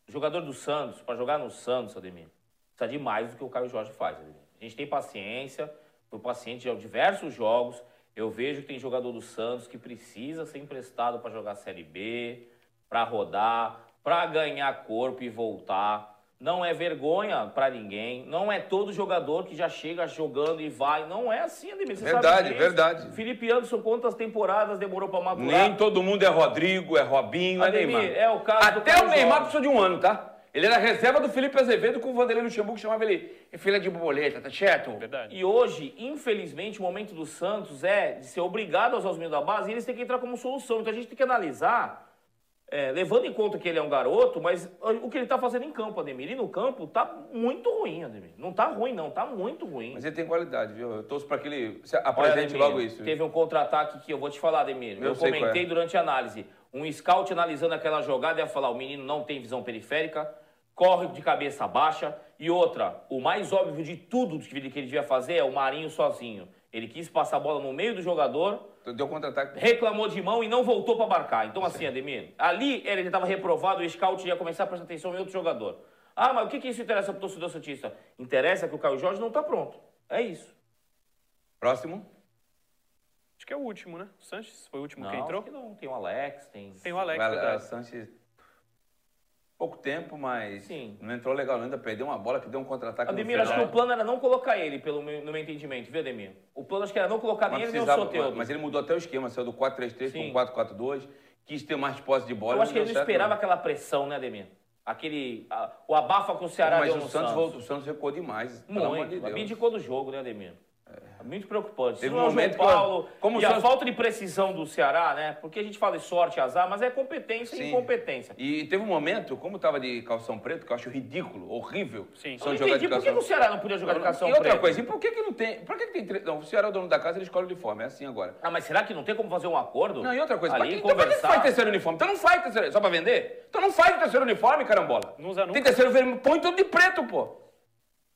jogador do Santos, para jogar no Santos, Ademir, precisa de mais do que o Caio Jorge faz. Ademir. A gente tem paciência, foi paciente em diversos jogos. Eu vejo que tem jogador do Santos que precisa ser emprestado para jogar Série B, para rodar, para ganhar corpo e voltar. Não é vergonha para ninguém. Não é todo jogador que já chega jogando e vai. Não é assim, Ademir. Você Verdade, sabe verdade. Felipe Anderson, quantas temporadas demorou para madurar? Nem todo mundo é Rodrigo, é Robinho, é Ademir, Neymar. é o caso do Até o Neymar precisou de um ano, tá? Ele era reserva do Felipe Azevedo com o Vanderlei Luxemburgo, que chamava ele filha de borboleta, tá certo? Verdade. E hoje, infelizmente, o momento do Santos é de ser obrigado aos meninos da base e eles têm que entrar como solução. Então a gente tem que analisar, é, levando em conta que ele é um garoto, mas o que ele tá fazendo em campo, Ademir. E no campo tá muito ruim, Ademir. Não tá ruim, não, tá muito ruim. Mas ele tem qualidade, viu? Eu torço pra que ele se Olha, apresente Ademir, logo isso. Teve um contra-ataque que eu vou te falar, Ademir. Eu, Eu qual comentei é. durante a análise. Um scout analisando aquela jogada ia falar: o menino não tem visão periférica, corre de cabeça baixa. E outra, o mais óbvio de tudo que ele devia fazer é o Marinho sozinho. Ele quis passar a bola no meio do jogador, Deu contra-ataque. reclamou de mão e não voltou para marcar. Então, assim, Ademir, ali ele estava reprovado, o scout ia começar a prestar atenção em outro jogador. Ah, mas o que, que isso interessa para o torcedor Santista? Interessa que o Caio Jorge não está pronto. É isso. Próximo. Acho que é o último, né? O Sanches foi o último Não, que entrou. acho que não. Tem o Alex, tem... Tem o Alex, Vai, verdade. Sanches. Pouco tempo, mas Sim. não entrou legal, ainda perdeu uma bola que deu um contra-ataque Ademir, acho que o plano era não colocar ele, pelo meu, no meu entendimento, viu, Ademir? O plano acho que era não colocar nem Mas, ele nem o Soteldo. mas ele mudou até o esquema, saiu do 4-3-3 Sim. para um 4-4-2, quis ter mais posse de bola. Eu acho que ele não esperava aquela pressão, né, Ademir? Aquele... a- o abafa que o Ceará Mas deu o Santos, Santos. voltou, o Santos recuou demais. Pelo amor de Muito. Deus. Abdicou do jogo, né, Ademir? Muito preocupante. Teve um momento que eu- Paulo como e a falta de precisão do Ceará, né? Porque a gente fala de sorte e azar, mas é competência Sim. e incompetência. E teve um momento, como tava de calção preto, que eu acho ridículo, horrível. Sim. Eu São não jogar entendi por que, o Ceará não podia jogar de calção E outra preto? coisa, e por que que não tem... Por que que tem... tre- Não, o Ceará é o dono da casa, ele escolhe o uniforme, é assim agora. Ah, mas será que não tem como fazer um acordo? Não, e outra coisa, pra Ali, que, então pra que conversar. faz terceiro uniforme? Então não faz terceiro, só pra vender? Então não faz terceiro uniforme, carambola. Não usa nunca. Tem terceiro vermelho, põe tudo de preto, pô.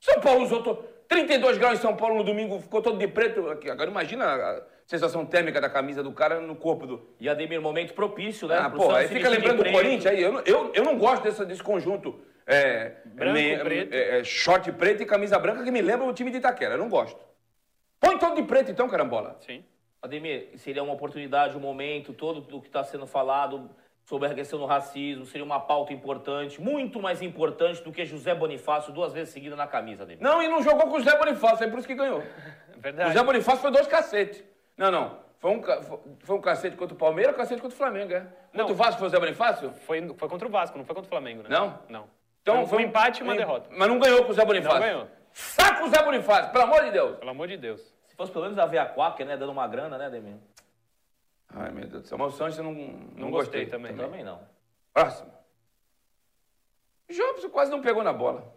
São Paulo usou to- 32 graus em São Paulo no domingo, ficou todo de preto. Aqui, Agora imagina a sensação térmica da camisa do cara no corpo do... E Ademir, momento propício, né? Ah, pô, aí fica lembrando do. Corinthians aí. Eu, não- eu, eu não gosto dessa, desse conjunto. É, Branco, me- preto. é, é, short preto e camisa branca que me lembra o time de Itaquera. Eu não gosto. Põe todo de preto então, carambola. Sim. Ademir, seria uma oportunidade, um momento, todo o que está sendo falado sobre a questão do racismo, seria uma pauta importante, muito mais importante do que José Bonifácio duas vezes seguida na camisa, Ademir. Não, e não jogou com o Zé Bonifácio, é por isso que ganhou. O Verdade. Zé Bonifácio foi dois cacetes. Não, não. Foi um, foi- foi um cacete contra o Palmeiras, um cacete contra o Flamengo, é? Contra Não. o Vasco foi o Zé Bonifácio? Foi, foi contra o Vasco, não foi contra o Flamengo, né? Não? Não. Então, foi um empate e uma um- derrota. Mas não ganhou com o Zé Bonifácio. Não ganhou. Saca o Zé Bonifácio, pelo amor de Deus. Pelo amor de Deus. Se fosse pelo menos a Veia Quaker, né, dando uma grana, né, Ademir? Ai, meu Deus do céu. Mas o Sanches eu não, não, Não gostei também. Também não. Próximo. Jobson quase não pegou na bola.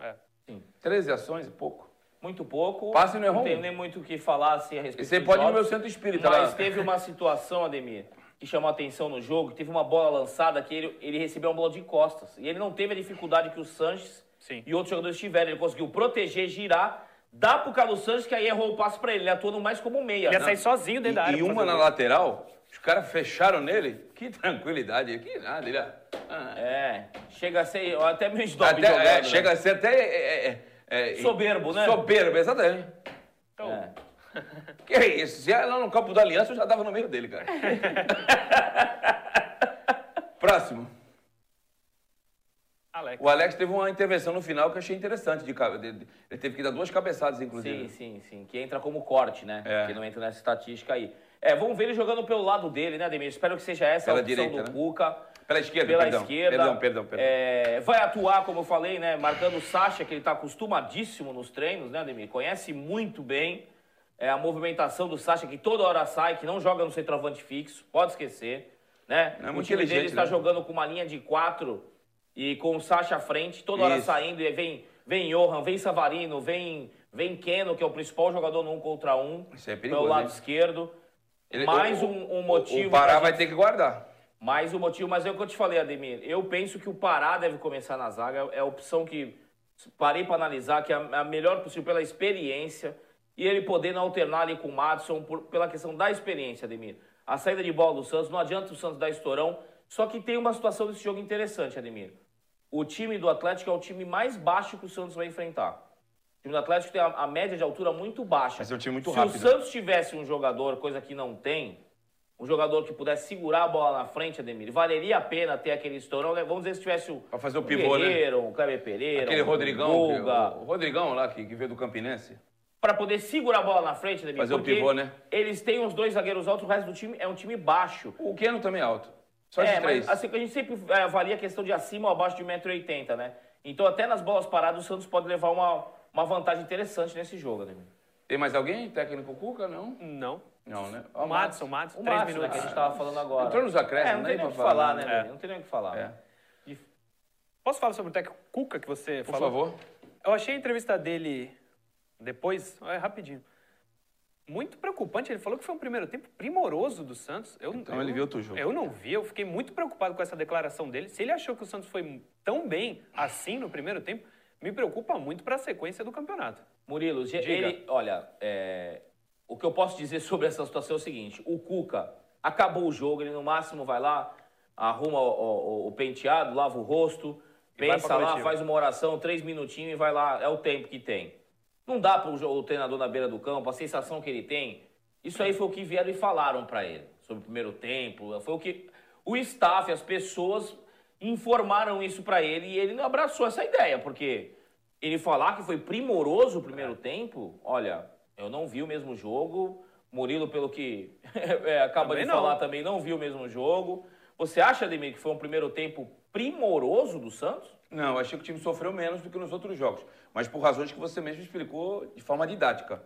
É. Sim. 13 ações e pouco. Muito pouco. Passe e não errou Não um. nem muito o que falar assim, a respeito aí dos pode ir no meu centro espírita Mas lá. teve uma situação, Ademir, que chamou a atenção no jogo. Teve uma bola lançada que ele, ele recebeu uma bola de costas. E ele não teve a dificuldade que o Sanches Sim. e outros jogadores tiveram. Ele conseguiu proteger, girar, dar pro Carlos Sanches, que aí errou o passe pra ele. Ele atuou mais como meia. Ele ia sair sozinho dentro da E, área. e uma na gol. lateral, os caras fecharam nele. Que tranquilidade, que nada. Ele, ah, É, chega a ser até meio até, jogando, é, né? chega a ser até. é, é, é, Soberbo, né? Soberbo, exatamente. Então, É. Que é isso? Se era lá no campo da aliança, eu já dava no meio dele, cara. Próximo. Alex. O Alex teve uma intervenção no final que eu achei interessante. De, de- ele teve que dar duas cabeçadas, inclusive. Sim, sim, sim. Que entra como corte, né? É. Que não entra nessa estatística aí. É, vamos ver ele jogando pelo lado dele, né, Ademir? Espero que seja essa Pela a opção direita, do né? Cuca. Pela esquerda, Pela perdão. esquerda. Perdão, perdão, perdão. É, vai atuar, como eu falei, né? Marcando o Sacha, que ele tá acostumadíssimo nos treinos, né, Ademir? Conhece muito bem é, a movimentação do Sacha, que toda hora sai, que não joga no centroavante fixo. Pode esquecer, né? Não é o muito time dele está né? jogando com uma linha de quatro e com o Sacha à frente, toda hora Isso. saindo, e vem, vem Johan, vem Savarino, vem, vem Keno, que é o principal jogador no um contra um, Isso é pelo perigoso, lado hein? esquerdo. Ele- mais o- um, um motivo. O Pará pra vai gente- ter que guardar. mais um motivo, mas é o que eu te falei, Ademir. Eu penso que o Pará deve começar na zaga. É a opção que parei para analisar, que é a a melhor possível pela experiência. E ele podendo alternar ali com o Madison por- pela questão da experiência, Ademir. A saída de bola do Santos, não adianta o Santos dar estourão. Só que tem uma situação desse jogo interessante, Ademir. O time do Atlético é o time mais baixo que o Santos vai enfrentar. O time do Atlético tem a, a média de altura muito baixa. Vai ser um time muito Se rápido. o Santos tivesse um jogador, coisa que não tem, um jogador que pudesse segurar a bola na frente, Ademir, valeria a pena ter aquele estourão, né? Vamos dizer se tivesse o, Pra fazer o um pivô, né? Guerreiro, um Kleber Pereira, Aquele um Rodrigão, Guga, o Rodrigão lá que, que veio do Campinense. para poder segurar a bola na frente, Ademir. Fazer o pivô, né? Eles têm os dois zagueiros altos, o resto do time é um time baixo. O Keno também é alto. Só de é, três. mas assim, a gente sempre é, avalia a questão de acima ou abaixo de 1,80m, né? Então até nas bolas paradas o Santos pode levar uma, uma vantagem interessante nesse jogo, Ademir. Tem mais alguém? Técnico Cuca? Não? Não. Não, né? O Madison, o Madison, O três Madison, né, minutos. que a gente estava falando agora. Entrou nos acréscimos, É, não né, tem nem o que falar, falar, né, né? Ademir? Não tem nem o que falar. É. Posso falar sobre o técnico Cuca que você Por falou? favor. Eu achei a entrevista dele depois, é rapidinho, muito preocupante. Ele falou que foi um primeiro tempo primoroso do Santos. Eu, Então eu- ele viu outro jogo. Eu não vi, eu fiquei muito preocupado com essa declaração dele. Se ele achou que o Santos foi tão bem assim no primeiro tempo, me preocupa muito para a sequência do campeonato. Murilo, Diga. ele, olha, é, o que eu posso dizer sobre essa situação é o seguinte: o Cuca acabou o jogo, ele no máximo vai lá, arruma o, o- o penteado, lava o rosto, E pensa lá, faz uma oração, três minutinhos e vai lá, é o tempo que tem. Não dá para o treinador na beira do campo, a sensação que ele tem. Isso aí foi o que vieram e falaram para ele sobre o primeiro tempo. Foi o que o staff, as pessoas informaram isso para ele e ele não abraçou essa ideia, porque ele falar que foi primoroso o primeiro tempo, olha, eu não vi o mesmo jogo. Murilo, pelo que é, acaba Também de não. falar, também não viu o mesmo jogo. Você acha, Ademir, que foi um primeiro tempo primoroso do Santos? Não, eu achei que o time sofreu menos do que nos outros jogos. Mas por razões que você mesmo explicou de forma didática.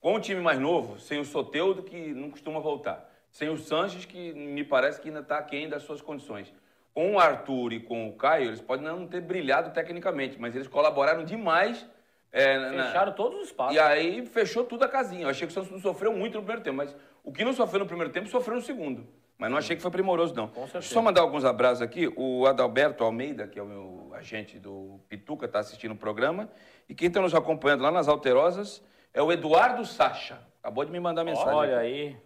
Com o time mais novo, sem o Soteudo, que não costuma voltar. Sem o Sanches, que me parece que ainda está aquém das suas condições. Com o Arthur e com o Caio, eles podem não ter brilhado tecnicamente, mas eles colaboraram demais. é, na- Fecharam todos os espaços. E aí fechou tudo a casinha. Eu achei que o Santos não sofreu muito no primeiro tempo, mas o que não sofreu no primeiro tempo, sofreu no segundo. Mas não achei que foi primoroso, não. Com certeza. Só mandar alguns abraços aqui. O Adalberto Almeida, que é o meu agente do Pituca, está assistindo o programa. E quem está nos acompanhando lá nas Alterosas é o Eduardo Sacha. Acabou de me mandar mensagem. Olha aí.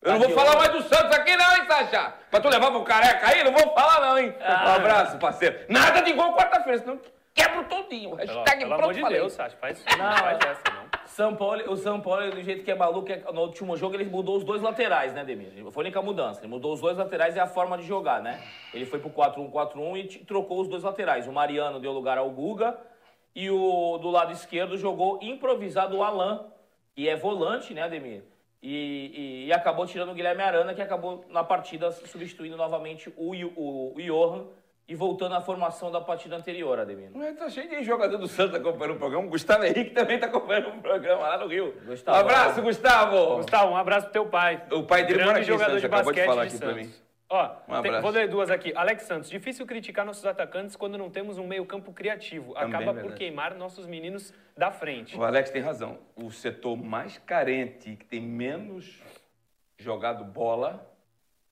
Eu não vou Aqui, falar mais do Santos aqui não, hein, Sacha? Pra tu levar pro careca aí, não vou falar não, hein? Ah. Um abraço, parceiro. Nada de gol quarta-feira, senão quebro todinho. Pelo, Hashtag pelo pronto, amor de falei. Deus, Sati, faz, Não, não faz essa, não. São Paulo, o São Paulo, do jeito que é maluco, é- no último jogo ele mudou os dois laterais, né, Demir? Foi a única mudança. Ele mudou os dois laterais e a forma de jogar, né? Ele foi pro 4-1-4-1 e trocou os dois laterais. O Mariano deu lugar ao Guga e o do lado esquerdo jogou improvisado o Alain, que é volante, né, Ademir? E, e- e acabou tirando o Guilherme Arana, que acabou na partida substituindo novamente o, o, o Johan, e voltando à formação da partida anterior, Ademir. Mas tá cheio de jogador do Santos acompanhando o programa. O Gustavo Henrique também tá acompanhando o programa lá no Rio. Gustavo. Um abraço, Gustavo! Gustavo, um abraço pro teu pai. O pai dele Grande mora aqui jogador Santos, de acabou de basquete falar de aqui pra Santos. mim. Ó, Um tem- vou ler duas aqui. Alex Santos, difícil criticar nossos atacantes quando não temos um meio-campo criativo. Também Acaba é por queimar nossos meninos da frente. O Alex tem razão. O setor mais carente, que tem menos jogado bola,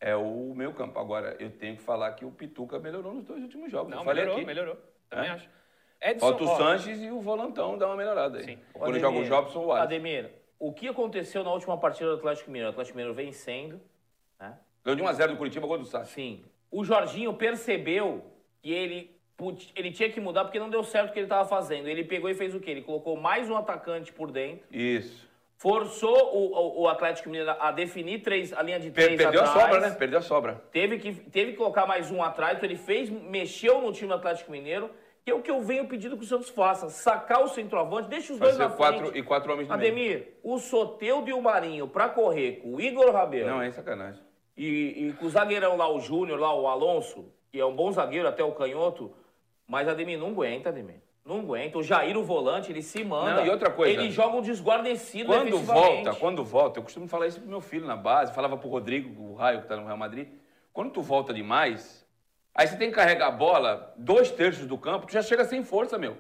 é o meio campo. Agora, eu tenho que falar que o Pituca melhorou nos dois últimos jogos. Não, eu falei melhorou, aqui. melhorou. Também É? acho. Edson, Falta o ó, Sanches e o Volantão dá uma melhorada aí. Sim. Quando joga o Jobson, o Alisson. Ademir, o que aconteceu na última partida do Atlético Mineiro? O Atlético Mineiro vencendo, né? Ganhou de 1x0 do Curitiba, gol do Sassi. Sim. O Jorginho percebeu que ele, ele tinha que mudar porque não deu certo o que ele estava fazendo. Ele pegou e fez o quê? Ele colocou mais um atacante por dentro, Isso. Forçou o, o- Atlético Mineiro a definir três, a linha de três perdeu a atrás. sobra, né? Perdeu a sobra. Teve que, teve que colocar mais um atrás, então ele fez, mexeu no time do Atlético Mineiro, que é o que eu venho pedindo que o Santos faça. Sacar o centroavante, deixa os dois Fazer na quatro, frente. e quatro homens no meio. Ademir, o Soteudo e o Marinho pra correr com o Igor Rabelo Não, é sacanagem. e, e com o zagueirão lá, o Júnior, lá, o Alonso, que é um bom zagueiro, até o canhoto, mas Ademir não aguenta, Ademir. Não aguenta. O Jair, o volante, ele se manda. Não, e outra coisa. Ele joga um desguarnecido Quando volta, quando volta, eu costumo falar isso pro meu filho na base, falava pro Rodrigo, o Raio, que tá no Real Madrid. Quando tu volta demais, aí você tem que carregar a bola dois terços do campo, tu já chega sem força, meu.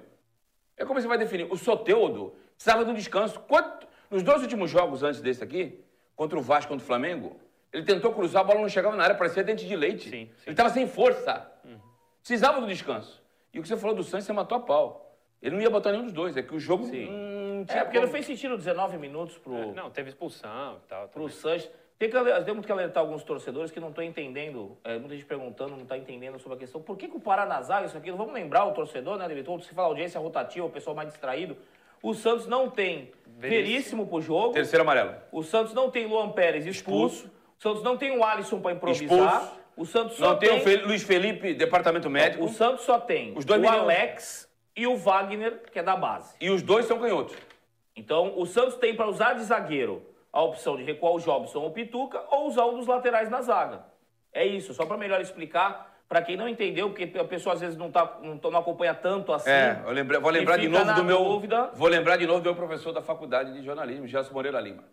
É como você vai definir. O Soteudo precisava de um descanso. Quanto- nos dois últimos jogos antes desse aqui, contra o Vasco contra o Flamengo, ele tentou cruzar, a bola não chegava na área, parecia dente de leite. Sim, sim. Ele estava sem força. Precisava do descanso. E o que você falou do Santos, você matou a pau. Ele não ia botar nenhum dos dois. É que o jogo Sim. hum, tinha É, porque não como. fez sentido 19 minutos pro, Não, teve expulsão e tal. pro também. Sanches. Tem que, temos que alertar alguns torcedores que não estão entendendo, é, muita gente perguntando, não está entendendo sobre a questão. Por que, que o Pará na zaga, isso aqui? Vamos lembrar o torcedor, né, David? Todo se fala audiência rotativa, o pessoal mais distraído. O Santos não tem Veríssimo. Pro jogo. Terceiro amarelo. O Santos não tem Luan Pérez expulso. O Santos não tem o Alisson para improvisar. Expulso. O Santos só Não tem, o Fe- Luiz Felipe, departamento médico. O Santos só tem Os dois o. Alex e o Wagner, que é da base. E os dois são canhotos. Então, o Santos tem para usar de zagueiro a opção de recuar o Jobson ou o Pituca ou usar um dos laterais na zaga. É isso, só para melhor explicar para quem não entendeu, porque a pessoa às vezes não, tá, não, tá- não acompanha tanto assim. É, eu vou lembrar de novo do meu. dúvida. Vou lembrar de novo do meu professor da faculdade de jornalismo, Gelson Moreira Lima.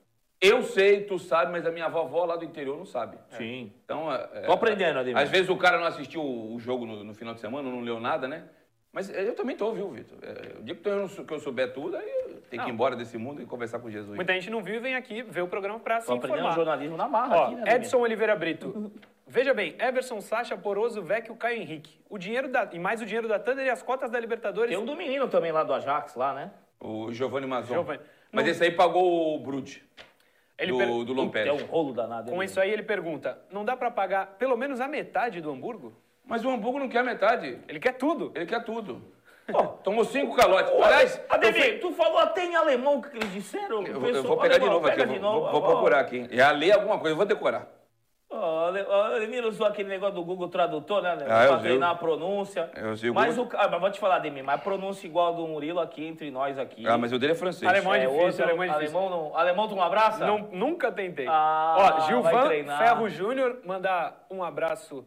Eu sei, tu sabe, mas a minha vovó lá do interior não sabe. Sim. Então, é, Tô aprendendo, Ademir. Às vezes o cara não assistiu o jogo no, no final de semana, não leu nada, né? Mas eu também tô, viu, Vitor? É, o dia que eu, que eu souber tudo, aí eu tenho que ir embora desse mundo e conversar com Jesus. Muita gente não viu e vem aqui ver o programa pra se Tô aprendendo informar. jornalismo na marra Ó, aqui, né, Ademir? Edson Oliveira Brito. Veja bem, Everson, Sacha, Poroso, Vecchio, Caio Henrique. O dinheiro da, e mais o dinheiro da Thunder e as cotas da Libertadores. Tem um do menino também lá do Ajax, lá, né? O Giovanni Mazon. Giovanni. Mas Não- esse aí pagou o Brute. Ele do, per- do Lom É um rolo danado. Com isso aí ele pergunta, não dá pra pagar pelo menos a metade do Hamburgo? Mas o Hamburgo não quer metade. Ele quer tudo. Ele quer tudo. Pô, tomou cinco calotes. Aliás, eu Ademir, fui- tu falou até em alemão o que eles disseram. eu, vou- eu vou pegar de alemão, novo aqui. pega eu de Vou, novo. vou Ó, procurar aqui. Já li alguma coisa, eu vou decorar. Ó, Ademir usou aquele negócio do Google Tradutor, né? Ah, eu pra vi. treinar a pronúncia. Eu vi o mas Google. o, ah, mas vou te falar, Ademir, mas a pronúncia igual a do Murilo aqui, entre nós aqui. Ah, mas o dele é francês. Alemão é difícil, alemão é difícil. Alemão, não, alemão tu não abraça? Não, nunca tentei. Ah, Ó, vai Gilvan treinar. Ferro Júnior, mandar um abraço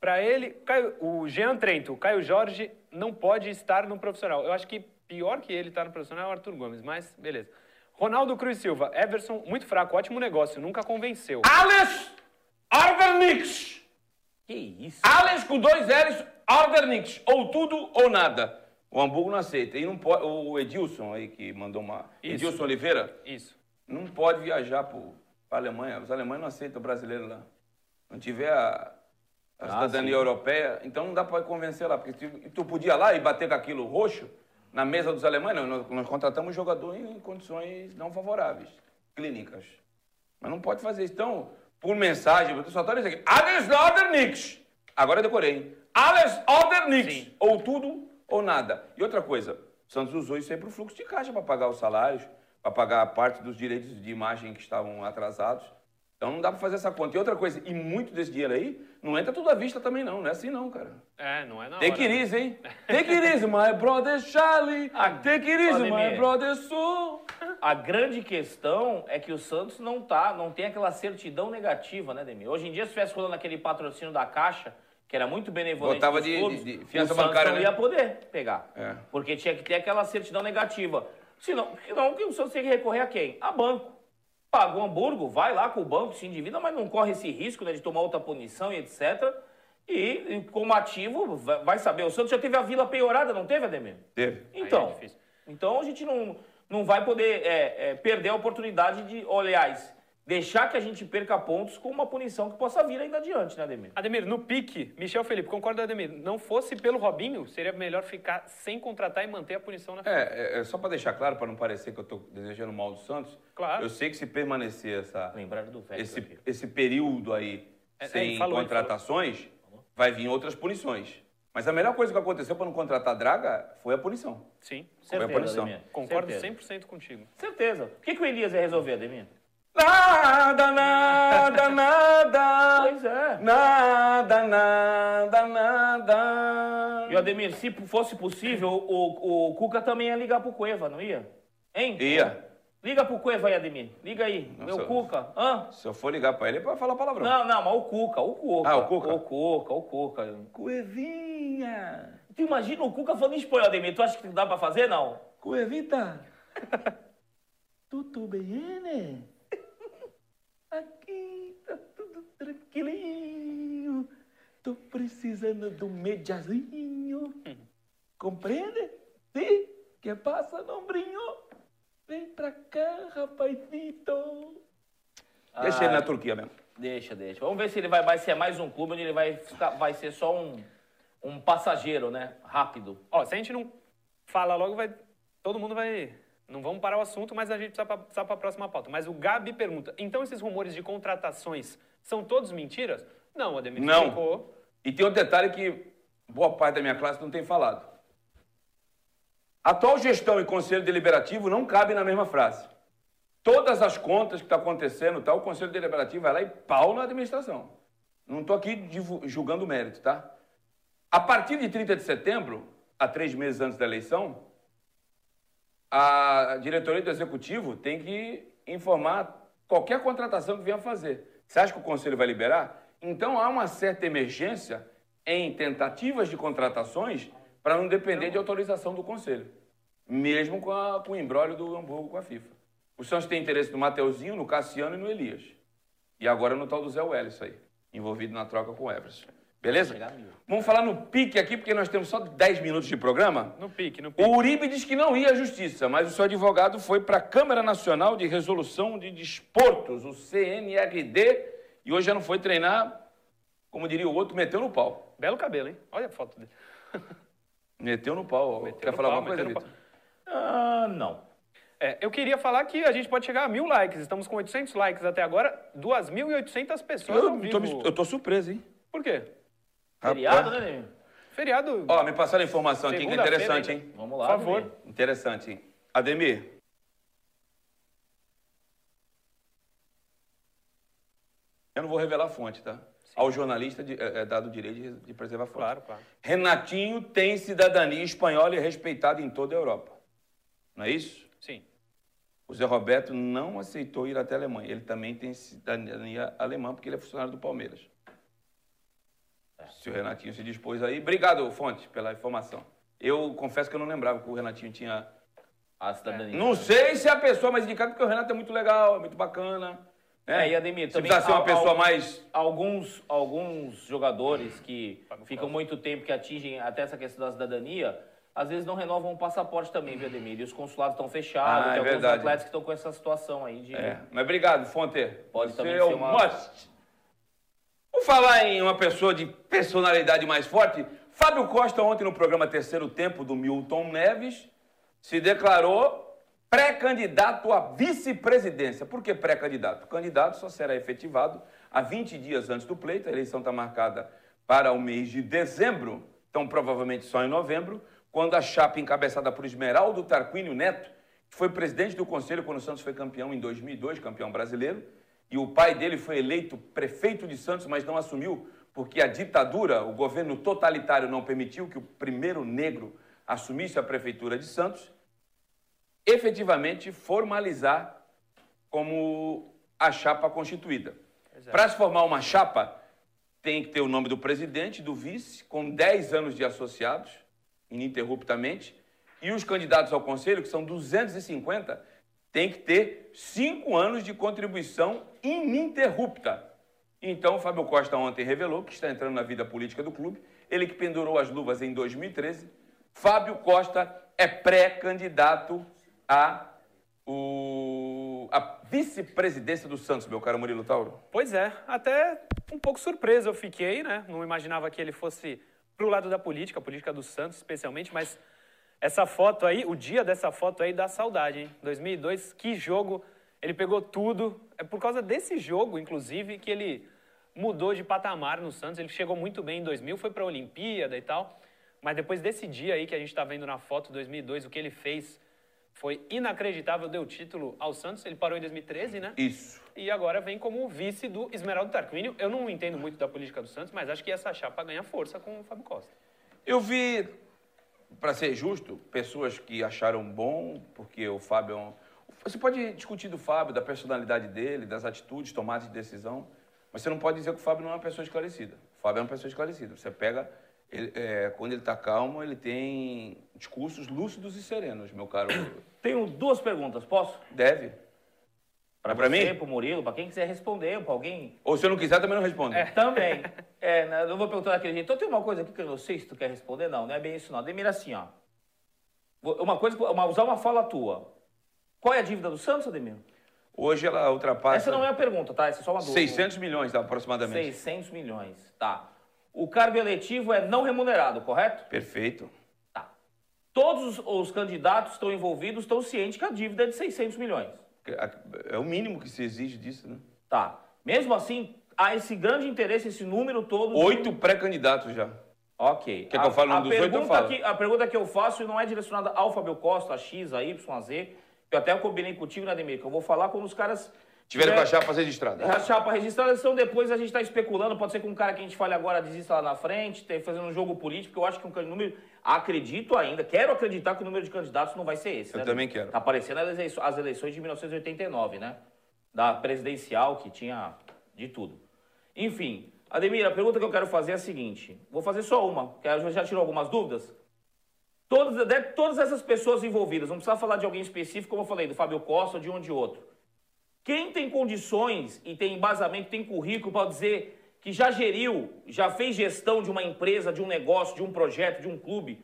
pra ele. Caio- o Jean Trento, o Caio Jorge não pode estar no profissional. Eu acho que pior que ele estar no profissional é o Arthur Gomes, mas beleza. Ronaldo Cruz Silva, Everson, muito fraco, ótimo negócio, nunca convenceu. Alex Ardernix. Que isso? Alex com dois L's, Ardernix. Ou tudo ou nada. O Hamburgo não aceita. E não pode, o Edilson aí que mandou uma... Isso. Edilson Oliveira Isso. não pode viajar para a Alemanha. Os alemães não aceitam o brasileiro lá. Não tiver a, a cidadania sim. europeia, então não dá para convencer lá. Porque tu, tu podia lá e bater com aquilo roxo na mesa dos alemães. Não, nós, nós contratamos jogador em condições não favoráveis, clínicas. Mas não pode fazer isso. Então, por mensagem, eu só estou dizendo aqui. Alles oder nichts. Agora eu decorei. hein? Alles oder nichts. Sim. Ou tudo ou nada. E outra coisa, o Santos usou isso aí para o fluxo de caixa, para pagar os salários, para pagar a parte dos direitos de imagem que estavam atrasados. Então não dá para fazer essa conta. E outra coisa, e muito desse dinheiro aí, não entra tudo à vista também não. Não é assim não, cara. É, não é na Take hora. it easy, hein? Take it easy, my brother Charlie. Ah, Take it easy, my brother Sul. A grande questão é que o Santos não tá, não tem aquela certidão negativa, né, Demir? Hoje em dia, se estivesse rolando aquele patrocínio da Caixa, que era muito benevolente Botava de- clubes, de- de fiança o Santos bancária, não né? ia poder pegar. É. Porque tinha que ter aquela certidão negativa. Senão, senão o Santos tem que recorrer a quem? A banco. Paga o Hamburgo, vai lá com o banco, se endivida, mas não corre esse risco né, de tomar outra punição e etc. E, e como ativo, vai vai saber. O Santos já teve a vila penhorada, não teve, Ademir? Teve. É Então, difícil. então a gente não, não vai poder é, é, perder a oportunidade de, aliás, deixar que a gente perca pontos com uma punição que possa vir ainda adiante, né, Ademir? Ademir, no pique, Michel Felipe, concorda, Ademir? Não fosse pelo Robinho, seria melhor ficar sem contratar e manter a punição na frente. É, é, é só para deixar claro, para não parecer que eu estou desejando mal do Santos. Claro. Eu sei que se permanecer essa, Lembrar do velho. esse, esse período aí É, é, sem ele falou, contratações, vai vir outras punições. Mas a melhor coisa que aconteceu para não contratar Draga foi a punição. Sim, Foi a Certeza, punição. Ademir. concordo Certeza. 100% contigo. Certeza. O que, que o Elias ia resolver, Ademir? Nada, nada, nada. Pois é. Nada, nada, nada. E Ademir, se fosse possível, o, o Cuca também ia ligar pro Cueva, não ia? Hein? Ia. Liga pro Cueva aí, Ademir. Liga aí. Não, Meu senhor. Cuca. Hã? Se eu for ligar para ele, é para falar palavrão. Não, não, mas o Cuca, o Cuca. Ah, o Cuca? O Cuca, o Cuca. Tu imagina o Cuca falando espanhol, Ademir? Tu acha que dá pra fazer, não? Cuevita. Tudo bem, né? Aqui tá tudo tranquilinho. Tô precisando de um mediazinho. Compreende? Sim? Que passa, nombrinho? Vem pra cá, rapazito. Deixa ele na Turquia mesmo. Deixa, deixa. Vamos ver se ele vai, vai ser mais um clube onde ele vai, ficar, vai ser só um, um passageiro, né? Rápido. Ó, se a gente não fala logo, vai, todo mundo vai... Não vamos parar o assunto, mas a gente precisa para a próxima pauta. Mas o Gabi pergunta, então esses rumores de contratações são todos mentiras? Não, Ademir Não. explicou. E tem outro detalhe que boa parte da minha classe não tem falado. Atual gestão e conselho deliberativo não cabem na mesma frase. Todas as contas que estão acontecendo, tá, o conselho deliberativo vai lá e pau na administração. Não estou aqui julgando o mérito, tá? A partir de 30 de setembro, a três meses antes da eleição, a diretoria do executivo tem que informar qualquer contratação que venha fazer. Você acha que o conselho vai liberar? Então há uma certa emergência em tentativas de contratações para não depender de autorização do conselho, mesmo com, a, com o embrólio do Hamburgo com a FIFA. O Santos tem interesse no Mateuzinho, no Cassiano e no Elias. E agora no tal do Zé Welles aí, envolvido na troca com o Everson. Beleza? Vamos falar no pique aqui, porque nós temos só 10 minutos de programa. No pique, no pique. O Uribe disse que não ia à justiça, mas o seu advogado foi para a Câmara Nacional de Resolução de Desportos, o CNRD, e hoje já não foi treinar, como diria o outro, meteu no pau. Belo cabelo, hein? Olha a foto dele. Meteu no pau. Meteu Quer no falar pau, alguma coisa, Vitor? Ah, não. É, eu queria falar que a gente pode chegar a mil likes. Estamos com 800 likes até agora. 2.800 pessoas ao Eu vivo. tô, eu tô surpreso, hein? Por quê? Feriado, né, Ademir? Feriado. Ó, me passaram a informação aqui que é interessante, hein? Vamos lá, Por favor. Ademir. Interessante, hein? Ademir. Eu não vou revelar a fonte, tá? Ao jornalista de- é, é dado o direito de, de preservar a fonte. Claro, claro. Renatinho tem cidadania espanhola e é respeitado em toda a Europa. Não é isso? Sim. O Zé Roberto não aceitou ir até a Alemanha. Ele também tem cidadania alemã porque ele é funcionário do Palmeiras. Se o Renatinho se dispôs aí. Obrigado, Fonte, pela informação. Eu confesso que eu não lembrava que o Renatinho tinha. A cidadania. Não sei se é a pessoa mais indicada, porque o Renato é muito legal, é muito bacana. né? É, e Ademir, Se também precisar ser uma pessoa al- mais. Alguns, alguns jogadores que ficam muito tempo, que atingem até essa questão da cidadania, às vezes não renovam o passaporte também, viu, Ademir? E os consulados estão fechados, Ah, é tem alguns verdade. atletas que estão com essa situação aí de... É, mas obrigado, Fonte. Pode Você também é ser uma- must. Vou falar em uma pessoa de personalidade mais forte. Fábio Costa, ontem no programa Terceiro Tempo do Milton Neves, se declarou pré-candidato à vice-presidência. Por que pré-candidato? O candidato só será efetivado há 20 dias antes do pleito. A eleição está marcada para o mês de dezembro, então provavelmente só em novembro, quando a chapa encabeçada por Esmeraldo Tarquínio Neto, que foi presidente do conselho quando o Santos foi campeão em 2002, campeão brasileiro, e o pai dele foi eleito prefeito de Santos, mas não assumiu, porque a ditadura, o governo totalitário não permitiu que o primeiro negro assumisse a prefeitura de Santos, efetivamente formalizar como a chapa constituída. Para se formar uma chapa, tem que ter o nome do presidente, do vice, com 10 anos de associados, ininterruptamente, e os candidatos ao conselho, que são 250, tem que ter 5 anos de contribuição ininterrupta. Então, Fábio Costa ontem revelou que está entrando na vida política do clube, ele que pendurou as luvas em 2013. Fábio Costa é pré-candidato a, o, a vice-presidência do Santos, meu caro Murilo Tauro. Pois é, até um pouco surpreso eu fiquei, né? Não imaginava que ele fosse pro lado da política, a política do Santos especialmente, mas essa foto aí, o dia dessa foto aí dá saudade, hein? 2002, que jogo, ele pegou tudo. É por causa desse jogo, inclusive, que ele mudou de patamar no Santos. Ele chegou muito bem em 2000, foi para a Olimpíada e tal. Mas depois desse dia aí que a gente está vendo na foto, 2002, o que ele fez foi inacreditável, deu título ao Santos. Ele parou em 2013, né? Isso. E agora vem como vice do Esmeraldo Tarquínio. Eu não entendo muito da política do Santos, mas acho que essa chapa ganha força com o Fábio Costa. Eu vi, para ser justo, pessoas que acharam bom, porque o Fábio é um... Você pode discutir do Fábio, da personalidade dele, das atitudes, tomadas de decisão, mas você não pode dizer que o Fábio não é uma pessoa esclarecida. O Fábio é uma pessoa esclarecida. Você pega, ele, é, quando ele está calmo, ele tem discursos lúcidos e serenos, meu caro. Tenho duas perguntas, posso? Deve. Para mim? pro Murilo, para quem quiser responder, para alguém. Ou se eu não quiser, também não respondo. Também. É, né, eu não vou perguntar daquele jeito. Então tem uma coisa aqui que eu não sei se tu quer responder, não. Não é bem isso, não. Ademir, assim, ó. Uma coisa, uma, usar uma fala tua. Qual é a dívida do Santos, Ademir? Hoje ela ultrapassa Essa não é a pergunta, tá? Essa é só uma dúvida. 600 milhões aproximadamente. 600 milhões, tá. O cargo eletivo é não remunerado, correto? Perfeito. Tá. Todos os, os candidatos estão envolvidos, estão cientes que a dívida é de 600 milhões. É o mínimo que se exige disso, né? Tá. Mesmo assim, há esse grande interesse, esse número todo. Oito pré-candidatos já. Ok. Quer que eu fale a, nome dos oito, eu falo. que, a pergunta que eu faço não é direcionada ao Fábio Costa, a X, a Y, a Z. Eu até combinei contigo, né, Ademir? Que eu vou falar quando os caras. Tiveram com a chapa registrada. A chapa registrada, então depois a gente está especulando. Pode ser que um cara que a gente fale agora desista lá na frente, tem- fazendo um jogo político. Eu acho que um número. Acredito ainda, quero acreditar que o número de candidatos não vai ser esse. Eu né? também quero. Tá parecendo as eleições, as eleições de 1989, né? Da presidencial, que tinha de tudo. Enfim, Ademir, a pergunta que eu quero fazer é a seguinte: vou fazer só uma, que a já tirou algumas dúvidas. Todas, todas essas pessoas envolvidas, não precisa falar de alguém específico, como eu falei, do Fábio Costa ou de um ou de outro. Quem tem condições e tem embasamento, tem currículo para dizer que já geriu, já fez gestão de uma empresa, de um negócio, de um projeto, de um clube,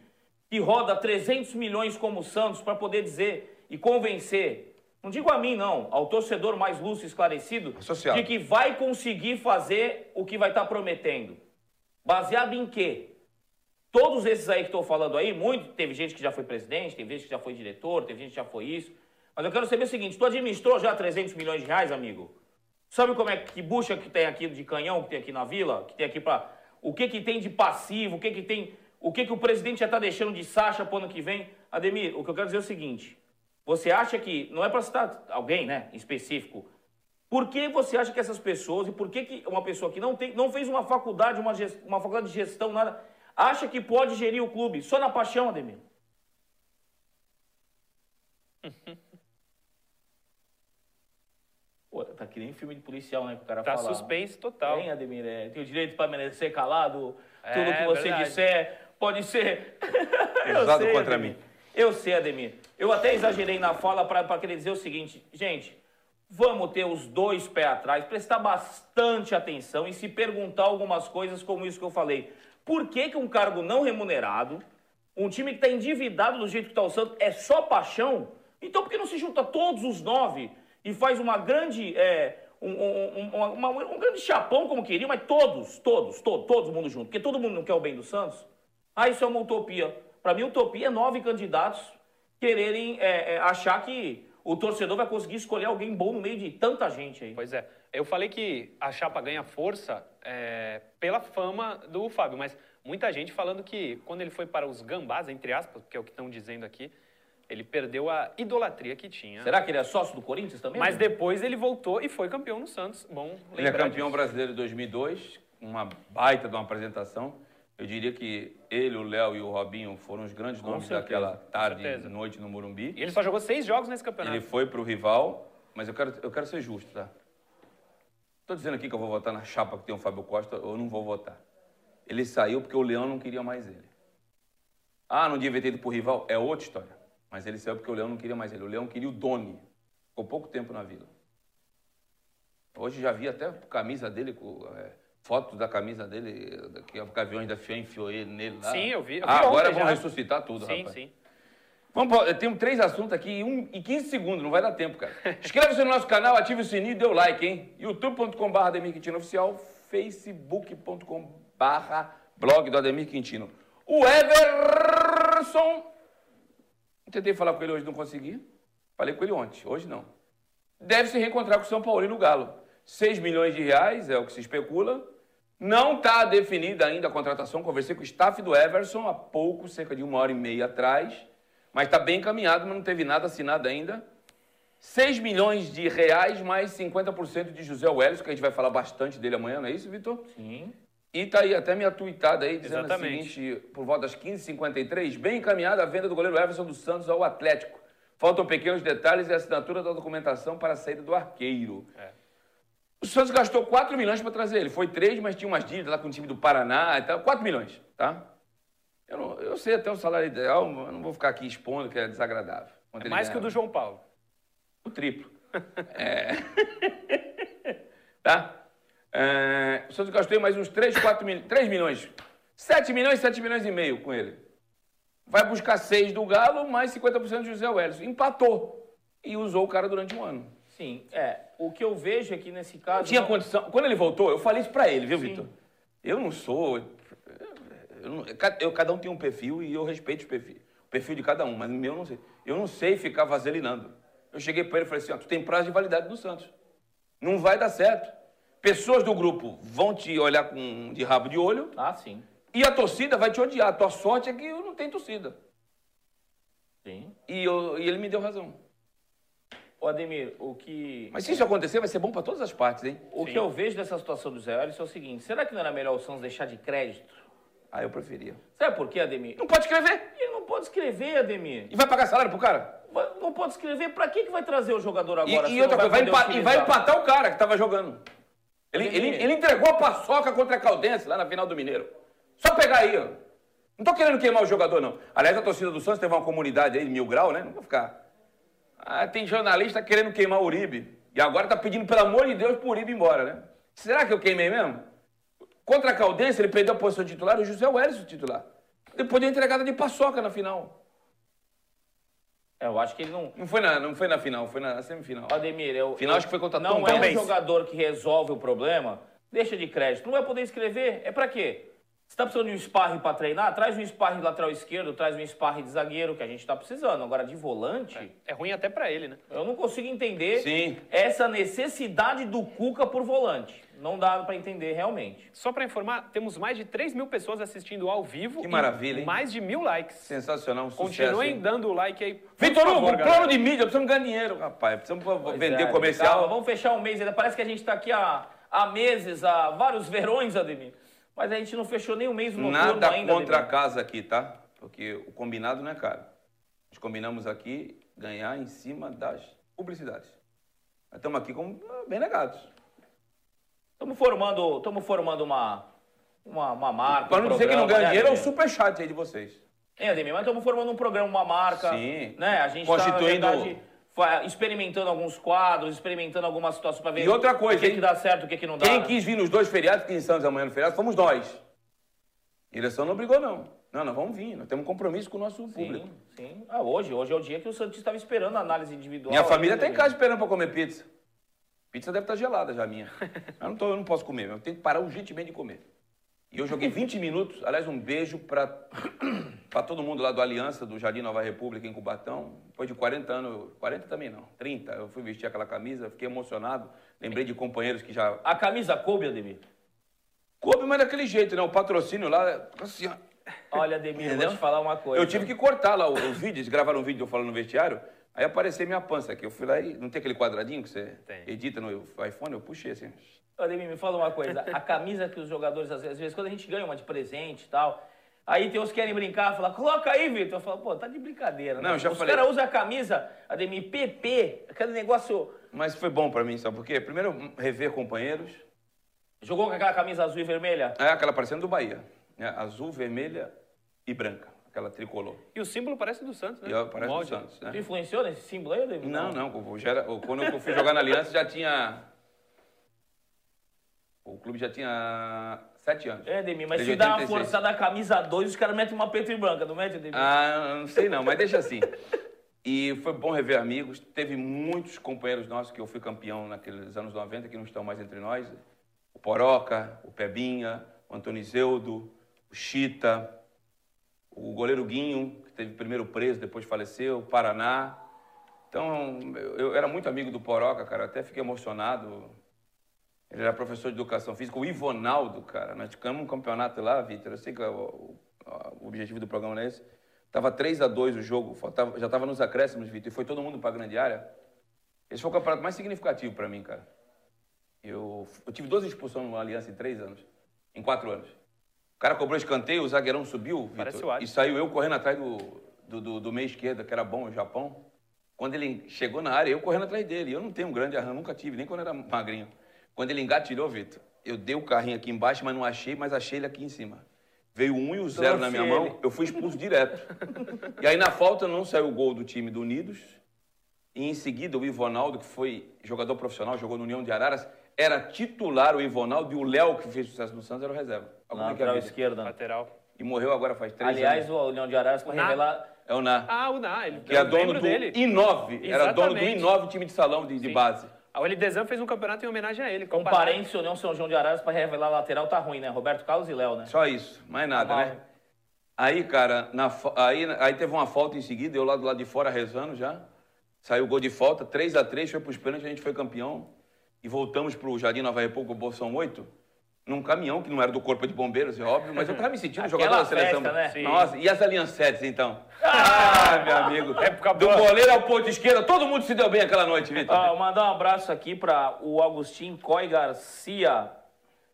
que roda 300 milhões como o Santos para poder dizer e convencer, não digo a mim não, ao torcedor mais lúcido e esclarecido, Associado. de que vai conseguir fazer o que vai estar prometendo. Baseado em quê? Todos esses aí que estou falando aí, muito, teve gente que já foi presidente, teve gente que já foi diretor, teve gente que já foi isso. Mas eu quero saber o seguinte, tu administrou já 300 milhões de reais, amigo? Sabe como é que bucha que tem aqui de canhão que tem aqui na vila? Que tem aqui para o que que tem de passivo, o que que tem, o que que o presidente já está deixando de Sacha pro ano que vem? Ademir, o que eu quero dizer é o seguinte, você acha que, não é para citar alguém, né, em específico, por que você acha que essas pessoas, e por que, que uma pessoa que não, tem, não fez uma faculdade, uma, ges- uma faculdade de gestão, nada, acha que pode gerir o clube só na paixão, Ademir? Pô, tá que nem filme de policial, né? Que o cara Tá fala. suspense total. Tem, Ademir, é, tem o direito para merecer calado, É, tudo que você verdade. disser pode ser. Eu Usado sei, contra Ademir. mim. Eu sei, Ademir. Eu até exagerei na fala para querer dizer o seguinte, gente, vamos ter os dois pés atrás, prestar bastante atenção e se perguntar algumas coisas como isso que eu falei. Por que, que um cargo não remunerado, um time que está endividado do jeito que está o Santos, é só paixão? Então por que não se junta todos os nove e faz uma grande. é, um, um- um- uma- um grande chapão como queria, mas todos, todos, todos, todo mundo junto, porque todo mundo não quer o bem do Santos. Ah, isso é uma utopia. Para mim, utopia é nove candidatos quererem é, é, achar que o torcedor vai conseguir escolher alguém bom no meio de tanta gente aí. Pois é. Eu falei que a chapa ganha força é, pela fama do Fábio, mas muita gente falando que quando ele foi para os gambás, entre aspas, que é o que estão dizendo aqui, ele perdeu a idolatria que tinha. Será que ele é sócio do Corinthians também? Mas depois ele voltou e foi campeão no Santos. Bom Ele é campeão disso. brasileiro de 2002, uma baita de uma apresentação. Eu diria que ele, o Léo e o Robinho foram os grandes Com nomes certeza, daquela tarde e noite no Morumbi. E ele só jogou seis jogos nesse campeonato. Ele foi para o rival, mas eu quero, eu quero ser justo, tá? Estou dizendo aqui que eu vou votar na chapa que tem o Fábio Costa, ou não vou votar. Ele saiu porque o Leão não queria mais ele. Ah, não devia ter ido pro rival? É outra história. Mas ele saiu porque o Leão não queria mais ele. O Leão queria o Doni. Ficou pouco tempo na vila. Hoje já vi até camisa dele, com, é, foto da camisa dele, que o Gaviões da FIA enfiou ele nele lá. Sim, eu vi. Eu vi ah, agora vão já. ressuscitar tudo, Sim, rapaz. sim. Vamos, pra- temos três assuntos aqui em, um, em 15 segundos, não vai dar tempo, cara. Inscreva-se no nosso canal, ative o sininho e dê o like, hein? youtube.com.br Ademir Quintino Oficial, facebook.com.br blog do Ademir Quintino. O Everson, tentei falar com ele hoje, não consegui. Falei com ele ontem, hoje não. Deve se reencontrar com o São Paulo e no Galo. 6 milhões de reais é o que se especula. Não está definida ainda a contratação. Conversei com o staff do Everson há pouco, cerca de uma hora e meia atrás. Mas está bem encaminhado, mas não teve nada assinado ainda. 6 milhões de reais mais 50% de José Welles, que a gente vai falar bastante dele amanhã, não é isso, Vitor? Sim. E tá aí até minha tuitada aí, dizendo Exatamente. o seguinte, por volta das 15h53, bem encaminhada a venda do goleiro Everson dos Santos ao Atlético. Faltam pequenos detalhes e a assinatura da documentação para a saída do arqueiro. É. O Santos gastou 4 milhões para trazer ele. Foi 3, mas tinha umas dívidas lá com o time do Paraná e tal. 4 milhões, tá? Eu, não- eu sei até o salário ideal, mas eu não vou ficar aqui expondo que é desagradável. É mais que o ganhava. do João Paulo. O triplo. É. tá? É, o Santos gastou mais uns 3, 4 milhões. 3 milhões. 7 milhões, 7 milhões e meio com ele. Vai buscar 6 do Galo, mais 50% de José Welles. Empatou. E usou o cara durante um ano. Sim, é. O que eu vejo aqui nesse caso. Não tinha condição. Quando ele voltou, eu falei isso pra ele, viu. Vitor? Eu não sou. Eu não- eu- cada um tem um perfil e eu respeito o perfil, o perfil de cada um, mas o meu eu não sei. Eu não sei ficar vaselinando. Eu cheguei pra ele e falei assim: ó, tu tem prazo de validade do Santos. Não vai dar certo. Pessoas do grupo vão te olhar com, de rabo de olho Ah, sim. e a torcida vai te odiar. A tua sorte é que eu não tenho torcida. Sim. E, eu- e ele me deu razão. Ô, Ademir, o que. Mas se isso acontecer, vai ser bom pra todas as partes, hein? O que eu vejo dessa situação do Zé Welles é o seguinte: será que não era melhor o Santos deixar de crédito? Ah, eu preferia. Sabe por quê, Ademir? Não pode escrever. Ele não pode escrever, Ademir. E vai pagar salário pro cara? Vai- Não pode escrever. Pra que, que vai trazer o jogador E, agora? e se outra não coisa, vai, empa- e vai empatar o cara que estava jogando. Ele, ele, ele entregou a paçoca contra a Caldense lá na final do Mineiro. Só pegar aí, ó. Não tô querendo queimar o jogador, não. Aliás, a torcida do Santos teve uma comunidade aí de mil grau, né? Não vou ficar. Ah, tem jornalista querendo queimar o Uribe. E agora tá pedindo, pelo amor de Deus, pro Uribe ir embora, né? Será que eu queimei mesmo? Contra a Caldense, ele perdeu a posição de titular, o José Welles o titular. Depois deu entregada de paçoca na final. É, eu acho que ele não. Não foi na, não foi na final, foi na semifinal. Ademir, eu. Final, eu- acho que foi contra Não Tom é um jogador que resolve o problema, deixa de crédito. Não vai poder escrever. É pra quê? Você tá precisando de um sparring pra treinar? Traz um sparring de lateral esquerdo, traz um sparring de zagueiro, que a gente tá precisando. Agora, de volante, É ruim até pra ele, né? eu não consigo entender Sim. essa necessidade do Cuca por volante. Não dá pra entender realmente. Só pra informar, temos mais de 3 mil pessoas assistindo ao vivo. Que maravilha, hein? Mais de mil likes. Sensacional, um sucesso. Continuem hein? dando o like aí. Vitor Hugo, galera. plano de mídia, precisamos ganhar dinheiro, rapaz. Precisamos Pois vender é, comercial. vamos fechar um mês ainda. Parece que a gente tá aqui há, há meses, há vários verões, Ademir. Mas a gente não fechou nem um mês no Nada ainda, contra a Ademir. casa aqui, tá? Porque o combinado não é caro. Nós combinamos aqui ganhar em cima das publicidades. Nós estamos aqui como bem negados. Estamos formando, estamos formando uma, uma, uma marca. Para um não dizer que não ganha né, dinheiro, é o superchat aí de vocês. Hein, Ademir? Mas estamos formando um programa, uma marca. Sim. Né? A gente Constituindo- tá, verdade, fa- experimentando alguns quadros, experimentando algumas situações para ver E outra coisa, o que, que dá certo, o que, que não dá. Quem né? quis vir nos dois feriados, que em Santos amanhã no feriado, fomos nós. A direção não obrigou, não. Não, nós vamos vir, nós temos um compromisso com o nosso público. Sim, sim. Ah, hoje, hoje é o dia que o Santos estava esperando a análise individual. Minha família está em Ademir. casa esperando para comer pizza. Pizza deve estar gelada já, minha. Eu não, tô, eu não posso comer, eu tenho que parar urgentemente de comer. E eu joguei 20 minutos, aliás, um beijo para todo mundo lá do Aliança, do Jardim Nova República, em Cubatão. Depois de 40 anos, 40 também não, 30, eu fui vestir aquela camisa, fiquei emocionado. Lembrei de companheiros que já. A camisa coube, Ademir? Coube, mas daquele jeito, né? O patrocínio lá, assim, ó. Olha, Ademir, eu vou Entendeu? te falar uma coisa. Eu tive que cortar lá os vídeos, gravaram um vídeo eu falando no vestiário, aí apareceu minha pança aqui. Eu fui lá e não tem aquele quadradinho que você Tem. edita no iPhone? Eu puxei assim. Ademir, me fala uma coisa. A camisa que os jogadores, às vezes, às vezes, quando a gente ganha uma de presente e tal, aí tem uns que querem brincar, falar, coloca aí, Vitor. Eu falo, pô, tá de brincadeira. Não, né? já os falei. caras usam a camisa, Ademir, PP, aquele negócio Mas foi bom pra mim, sabe por quê? Primeiro, rever companheiros. Jogou com aquela camisa azul e vermelha? É aquela parecendo do Bahia. Né? Azul, vermelha e branca. Aquela tricolor. E o símbolo parece do Santos, né? E ó, parece do. Santos, né? Tu influenciou nesse símbolo aí, David? Não, não. eu já era- quando eu fui jogar na Aliança, já tinha... O clube já tinha sete anos. É, Ademir, mas se dá uma 86. forçada na camisa 2, os caras metem uma preta e branca, não mete, Ademir? Ah, não sei não, mas deixa assim. E foi bom rever amigos. Teve muitos companheiros nossos que eu fui campeão naqueles anos 90 que não estão mais entre nós. O Poroca, o Pebinha, o Antônio Zeudo, o Chita, o goleiro Guinho, que teve primeiro preso, depois faleceu, Paraná. Então, eu, eu era muito amigo do Poroca, cara. Até fiquei emocionado. Ele era professor de educação física. O Ivonaldo, cara. Nós ficamos um campeonato lá, Vitor. Eu sei que o, o- o objetivo do programa não é esse. Tava 3 a 2 o jogo. faltava- já estava nos acréscimos, Vitor. E foi todo mundo para a grande área. Esse foi o campeonato mais significativo para mim, cara. Eu, eu tive 12 expulsões no Aliança em três anos. Em quatro anos. O cara cobrou escanteio, o zagueirão subiu, Vitor, e saiu eu correndo atrás do, do, do, do meio esquerda, que era bom, o Japão. Quando ele chegou na área, eu correndo atrás dele. Eu não tenho um grande arranjo, nunca tive, nem quando era magrinho. Quando ele engatilhou, Vitor, eu dei o carrinho aqui embaixo, mas não achei, mas achei ele aqui em cima. Veio um e o zero na minha Trouxe mão, ele. eu fui expulso direto. E aí na falta não saiu o gol do time do Unidos. E em seguida o Ivonaldo, que foi jogador profissional, jogou no União de Araras, era titular o Ivonaldo e o Léo, que fez sucesso no Santos, era o reserva. Olha é é lateral vida. esquerda. Lateral. E morreu agora faz três Aliás, anos. o União de Araras, para Na- revelar... É o Ná. Ah, o Ná. Ele, Que é dono do dele. I9. Era dono do Exatamente. I9, time de salão de, de base. A LDZan fez um campeonato em homenagem a ele. Com comparado. parente, União São João de Araras, para revelar lateral, tá ruim, né? Roberto Carlos e Léo, né? Só isso, mais nada, Mal. né? Aí, cara, na, aí, aí teve uma falta em seguida, eu lá do lado de fora rezando já. Saiu o gol de falta, 3 a 3 foi pros pênaltis, a gente foi campeão. E voltamos pro Jardim Nova República, o Bolsão 8, num caminhão, que não era do Corpo de Bombeiros, é óbvio, mas eu tava me sentindo jogador da seleção. festa, né? Sim. Nossa, e as aliancetes, então? Ah, meu amigo. Época do boa. goleiro ao ponto esquerda, todo mundo se deu bem aquela noite, Vitor. Ah, mandar um abraço aqui para o Agostinho Coy Garcia,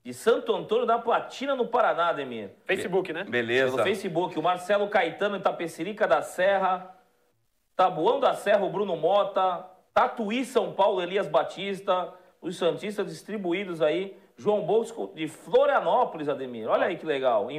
de Santo Antônio da Platina, no Paraná, Ademir. Facebook, né? Beleza. Pelo Facebook, o Marcelo Caetano, Itapecerica da Serra, Tabuão da Serra, o Bruno Mota, Tatuí, São Paulo, Elias Batista, os Santistas distribuídos aí, João Bosco de Florianópolis, Ademir. Olha aí que legal. Em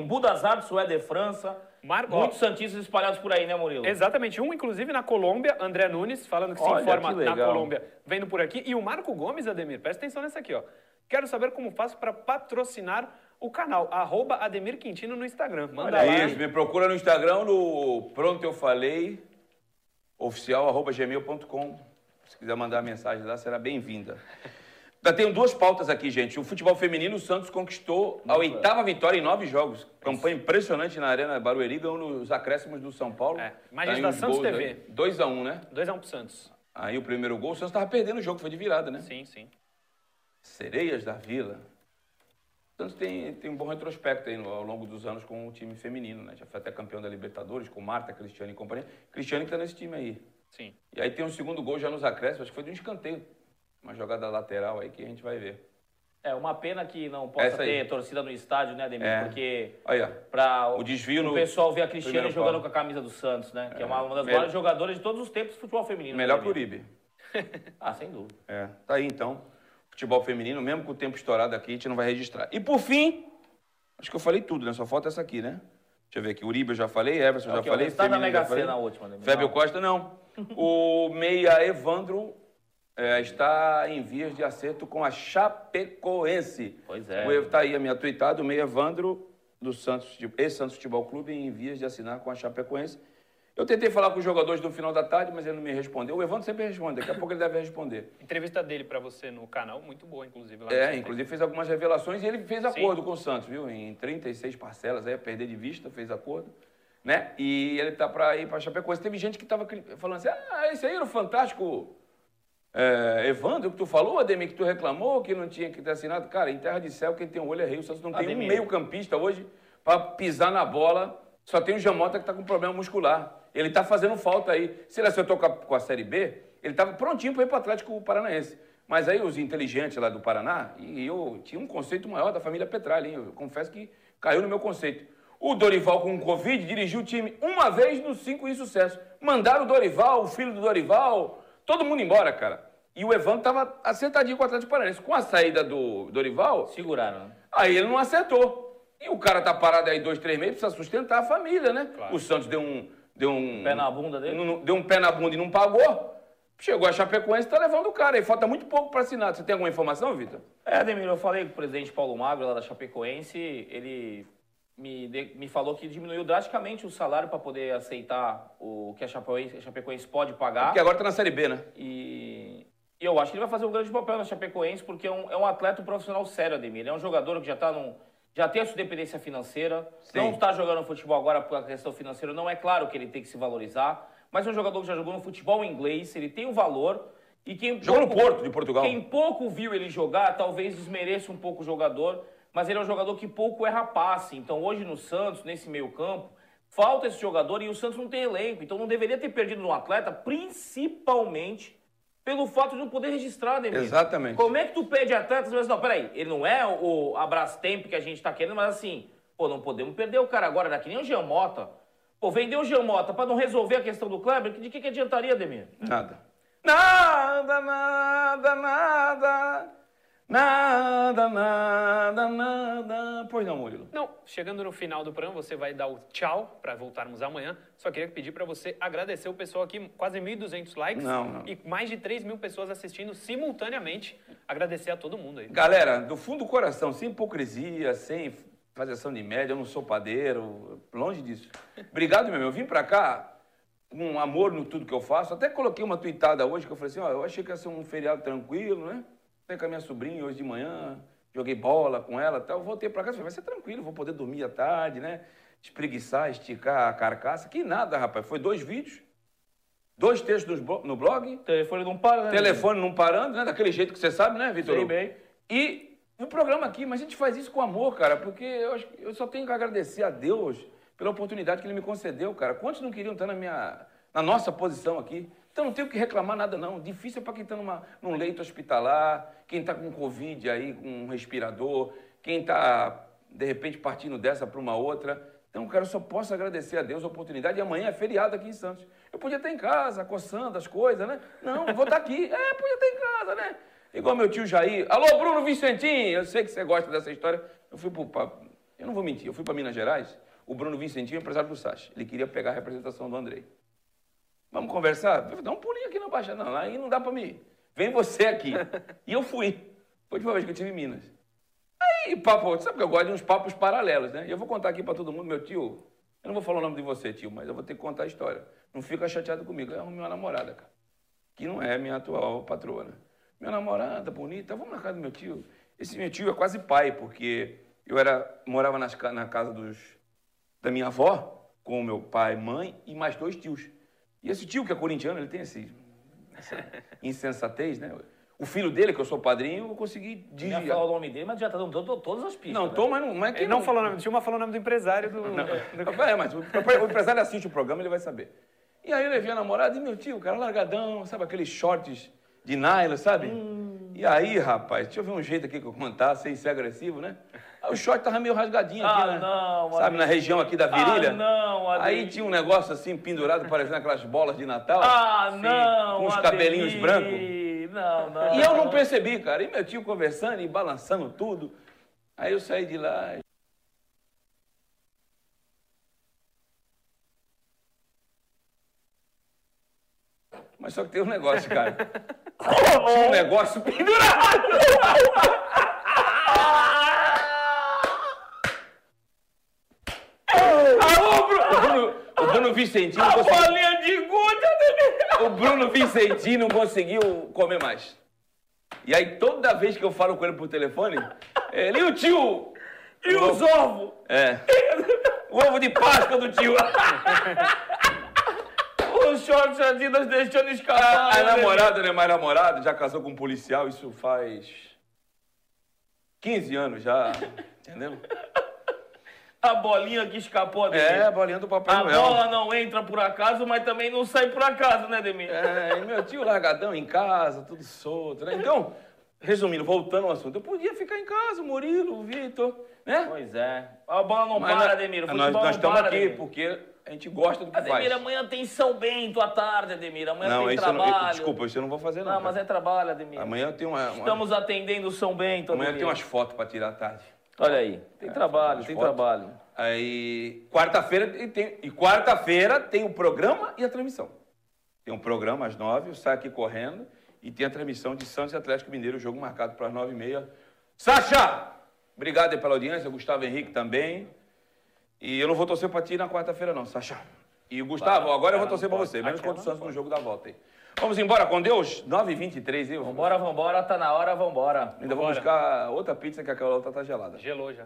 o Éder França. Mar- Muitos Santistas espalhados por aí, né, Murilo? Exatamente. Um, inclusive, na Colômbia, André Nunes, falando que se Olha, informa que na. Colômbia, vendo por aqui. E o Marco Gomes, Ademir, presta atenção nessa aqui, ó. Quero saber como faço para patrocinar o canal. Arroba Ademir Quintino no Instagram. Manda Olha lá. Isso, me procura no Instagram, no Pronto Eu Falei, oficial, arroba gmail.com. Se quiser mandar mensagem lá, será bem-vinda. Ainda tenho duas pautas aqui, gente. O futebol feminino, o Santos conquistou a oitava vitória em nove jogos. Campanha impressionante na Arena Barueri, ganhou nos acréscimos do São Paulo. É, Tá aí da os Santos TV. aí. 2 a 1 né? 2x1 pro Santos. Aí o primeiro gol, o Santos estava perdendo o jogo, foi de virada, né? Sim, sim. Sereias da Vila. O Santos tem, tem um bom retrospecto aí no- ao longo dos anos com o time feminino, né? Já foi até campeão da Libertadores com Marta, Cristiane e companhia. Cristiane que tá nesse time aí. Sim. E aí tem um segundo gol já nos acréscimos, acho que foi de um escanteio. Uma jogada lateral aí que a gente vai ver. É uma pena que não possa ter torcida no estádio, né, Ademir? É. Porque para O desvio o no pessoal ver a Cristiane jogando com a camisa do Santos, né? Que é uma, uma das Melhor- maiores jogadoras de todos os tempos do futebol feminino. melhor né, que o? Uribe. Ah, sem dúvida. É, tá aí então. Futebol feminino, mesmo com o tempo estourado aqui, a gente não vai registrar. E por fim, acho que eu falei tudo, né? Só falta essa aqui, né? Deixa eu ver aqui. Uribe eu já falei, Everson eu já Ok, o falei, da feminino Mega já falei. Sena a última, Ademir. Fébio Não. Costa, não. O meia Evandro é, está em vias de acerto com a Chapecoense. Pois é. O, tá aí a minha tweetada, o meia Evandro, do Santos, ex-Santos Futebol Clube, em vias de assinar com a Chapecoense. Eu tentei falar com os jogadores no final da tarde, mas ele não me respondeu. O Evandro sempre responde, daqui a pouco ele deve responder. Entrevista dele pra você no canal, muito boa, inclusive. Lá no É, inclusive fez algumas revelações e ele fez Sim. acordo com o Santos, viu? Em 36 parcelas, aí a perder de vista, fez acordo, né? E ele tá para ir para Chapecoense. Teve gente que tava cri- falando assim: "Ah, esse aí era o fantástico é, Evandro que tu falou, Ademir, que tu reclamou que não tinha que ter assinado". Cara, em terra de céu, quem tem um olho é rei. O Santos não tem um Ademir. meio-campista hoje para pisar na bola. Só tem o Jamota que tá com problema muscular. Ele tá fazendo falta aí. Se ele acertou com a, com a Série B, ele tava prontinho para ir para o Atlético Paranaense. Mas aí os inteligentes lá do Paraná, e eu tinha um conceito maior da família Petralha, hein? Eu confesso que caiu no meu conceito. O Dorival com o Covid dirigiu o time uma vez nos cinco insucessos. Mandaram o Dorival, o filho do Dorival, todo mundo embora, cara. E o Evandro estava acertadinho com o Atlético Paranaense. Com a saída do Dorival, Seguraram, né? aí ele não acertou. E o cara tá parado aí dois, três meses, precisa sustentar a família, né? Claro. O Santos deu um. Deu um Pé na bunda dele? não- Deu um pé na bunda e não pagou. Chegou a Chapecoense e tá levando o cara. E falta muito pouco para assinar. Você tem alguma informação, Vitor? É, Ademir, eu falei com o presidente Paulo Magro, lá da Chapecoense, ele me, de- me falou que diminuiu drasticamente o salário para poder aceitar o que a Chapecoense, a Chapecoense pode pagar. Porque agora tá na Série B, né? E, e eu acho que ele vai fazer um grande papel na Chapecoense, porque é um, é um atleta profissional sério, Ademir. Ele é um jogador que já tá num, já tem a sua dependência financeira, Sim. não está jogando futebol agora por questão financeira, não é claro que ele tem que se valorizar, mas é um jogador que já jogou no futebol inglês, ele tem um valor e quem Jogou no pouco- Porto, de Portugal. Quem pouco viu ele jogar, talvez desmereça um pouco o jogador, mas ele é um jogador que pouco erra passe. Então hoje no Santos, nesse meio campo, falta esse jogador e o Santos não tem elenco, então não deveria ter perdido no atleta, principalmente pelo fato de não poder registrar, Demir. Exatamente. Como é que tu pede atleta? Você vai dizer, não, peraí, ele não é o o Abrastemp que a gente tá querendo, mas assim, pô, não podemos perder o cara agora, daqui nem o Jean Mota. Pô, vender o Jean Mota pra não resolver a questão do Kleber, de que, que adiantaria, Demir? Nada. Nada, nada, nada. Nada, nada, nada. Pois não, Murilo. Não, chegando no final do programa, você vai dar o tchau para voltarmos amanhã. Só queria pedir para você agradecer o pessoal aqui, quase 1.200 likes Não, não. e mais de 3 mil pessoas assistindo simultaneamente. Agradecer a todo mundo aí. Galera, do fundo do coração, sem hipocrisia, sem fazer ação de média, eu não sou padeiro, longe disso. Obrigado, meu irmão. Eu vim pra cá com amor no tudo que eu faço. Até coloquei uma tuitada hoje que eu falei assim, ó, eu achei que ia ser um feriado tranquilo, né? Falei com a minha sobrinha hoje de manhã, joguei bola com ela e tal. Voltei pra casa, falei, vai ser tranquilo, vou poder dormir à tarde, né? Espreguiçar, esticar a carcaça. Que nada, rapaz. Foi dois vídeos, dois textos no blog, telefone não para, né? telefone não parando, né? Daquele jeito que você sabe, né, Vitor? Sei bem. E o programa aqui, mas a gente faz isso com amor, cara, porque eu, eu só tenho que agradecer a Deus pela oportunidade que ele me concedeu, cara. Quantos não queriam estar na minha, na nossa posição aqui? Então não tenho que reclamar nada, não. Difícil é para quem está num leito hospitalar, quem está com Covid aí, com um respirador, quem está, de repente, partindo dessa para uma outra. Então, cara, eu só posso agradecer a Deus a oportunidade. E amanhã é feriado aqui em Santos. Eu podia estar em casa, coçando as coisas, né? Não, vou estar aqui. É, podia estar em casa, né? Igual meu tio Jair. Alô, Bruno Vicentinho! Eu sei que você gosta dessa história. Eu fui para. Eu não vou mentir, eu fui para Minas Gerais. O Bruno Vicentinho é empresário do Sacha. Ele queria pegar a representação do Andrei. Vamos conversar? Dá um pulinho aqui na Baixada. Não, aí não dá para mim. Vem você aqui. E eu fui. Foi a última vez que eu estive em Minas. Aí, papo, sabe que eu gosto de uns papos paralelos, né? E eu vou contar aqui para todo mundo, meu tio. Eu não vou falar o nome de você, tio, mas eu vou ter que contar a história. Não fica chateado comigo. Eu arrumei uma namorada, cara. Que não é minha atual patroa? Minha namorada, bonita, vamos na casa do meu tio. Esse meu tio é quase pai, porque eu era, morava nas na casa dos, da minha avó, com meu pai, mãe e mais dois tios. E esse tio, que é corintiano, ele tem esse, essa insensatez, né? O filho dele, que eu sou padrinho, eu consegui Não ia desviar. falar o nome dele, mas já tá dando to- todas as pistas. Não, né? tô, mas não, mas Ele quem não falou o nome do tio, mas falou o nome do empresário do. do- É, mas o, o empresário assiste o programa, ele vai saber. E aí eu levei a namorada e meu tio, cara, largadão, sabe aqueles shorts de nylon, sabe? E aí, rapaz, deixa eu ver um jeito aqui que eu contar, sem ser agressivo, né? Aí o short tava meio rasgadinho aqui, Ah, né? não, Sabe, na região aqui da virilha? Ah, não, Aí tinha um negócio assim, pendurado, parecendo aquelas bolas de Natal. Ah, Sim, não! Com os cabelinhos brancos. Não, não. E eu não percebi, cara. E meu tio conversando e balançando tudo. Aí eu saí de lá. Mas só que tem um negócio, cara. Tinha um negócio pendurado. Alô, Bruno! O Bruno, o Bruno Vicentino A conseguiu, bolinha de gude, o Bruno Vicentino conseguiu comer mais. E aí, toda vez que eu falo com ele por telefone, ele e o tio. E os ovos? É. O ovo de Páscoa do tio. Os shorts Adidas deixando A, escapar. a Ademir. namorada, né? Mais namorada, já casou com um policial, isso faz 15 anos já. Entendeu? A bolinha que escapou, Ademir. É, a bolinha do Papai A Noel. bola não entra por acaso, mas também não sai por acaso, né, Ademir? É, e meu tio largadão em casa, tudo solto, né? Então, resumindo, voltando ao assunto, eu podia ficar em casa, o Murilo, o Vitor, né? Pois é. A bola não Mas para, nós- Ademir. O nós, futebol nós não estamos para, aqui Ademir. porque a gente gosta do que Ademir, faz. amanhã tem São Bento à tarde, Ademir. Amanhã Não, tem eu não, eu- trabalho. desculpa, isso eu não vou fazer não. Não, mas é trabalho, Ademir. Amanhã tem uma, uma- Estamos atendendo o São Bento, amanhã Ademir. tem umas fotos para tirar à tarde. Olha aí. Tem trabalho, umas tem trabalho. Aí, quarta-feira e tem e quarta-feira tem o programa e a transmissão. Tem um programa às nove, eu saio aqui correndo e tem a transmissão de Santos e Atlético Mineiro, o jogo marcado para as nove e meia. Sacha, obrigado aí pela audiência, Gustavo Henrique também. E eu não vou torcer para ti na quarta-feira não, Sacha. E o Gustavo, agora eu vou torcer para você, menos contra o Santos no jogo da volta aí. Vamos embora com Deus? 9h23, hein? Vambora, vambora, tá na hora, vambora. Ainda vou buscar outra pizza que aquela outra tá gelada. Gelou já.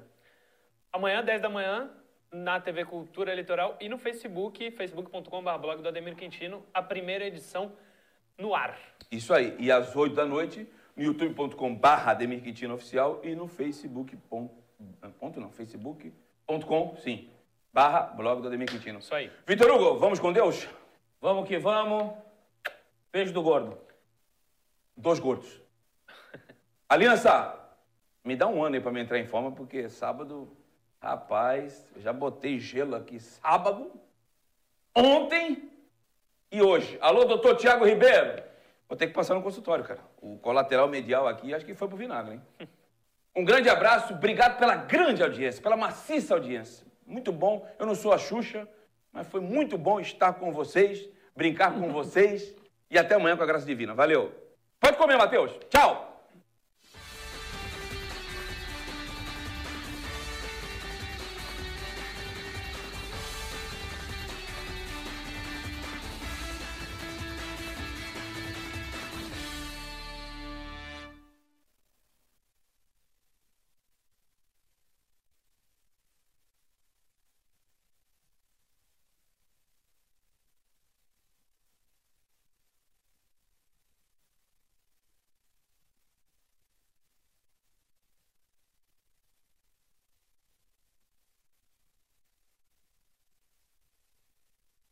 Amanhã, 10 da manhã, na TV Cultura Eleitoral e no Facebook, facebook.com.br blog do Ademir Quintino, a primeira edição no ar. Isso aí. E às 8 da noite, no youtube.com barra Ademir Quintino Oficial e no facebook. Ponto não, facebook.com, sim, barra blog do Ademir Quintino. Isso aí. Vitor Hugo, vamos com Deus? Vamos que vamos. Beijo do gordo. Dois gordos. Aliança, me dá um ano aí pra me entrar em forma, porque sábado, rapaz, já botei gelo aqui sábado, ontem e hoje. Alô, doutor Tiago Ribeiro? Vou ter que passar no consultório, cara. O colateral medial aqui, acho que foi pro vinagre, hein? Um grande abraço, obrigado pela grande audiência, pela maciça audiência. Muito bom. Eu não sou a Xuxa, mas foi muito bom estar com vocês, brincar com vocês e até amanhã com a graça divina. Valeu. Pode comer, Matheus. Tchau.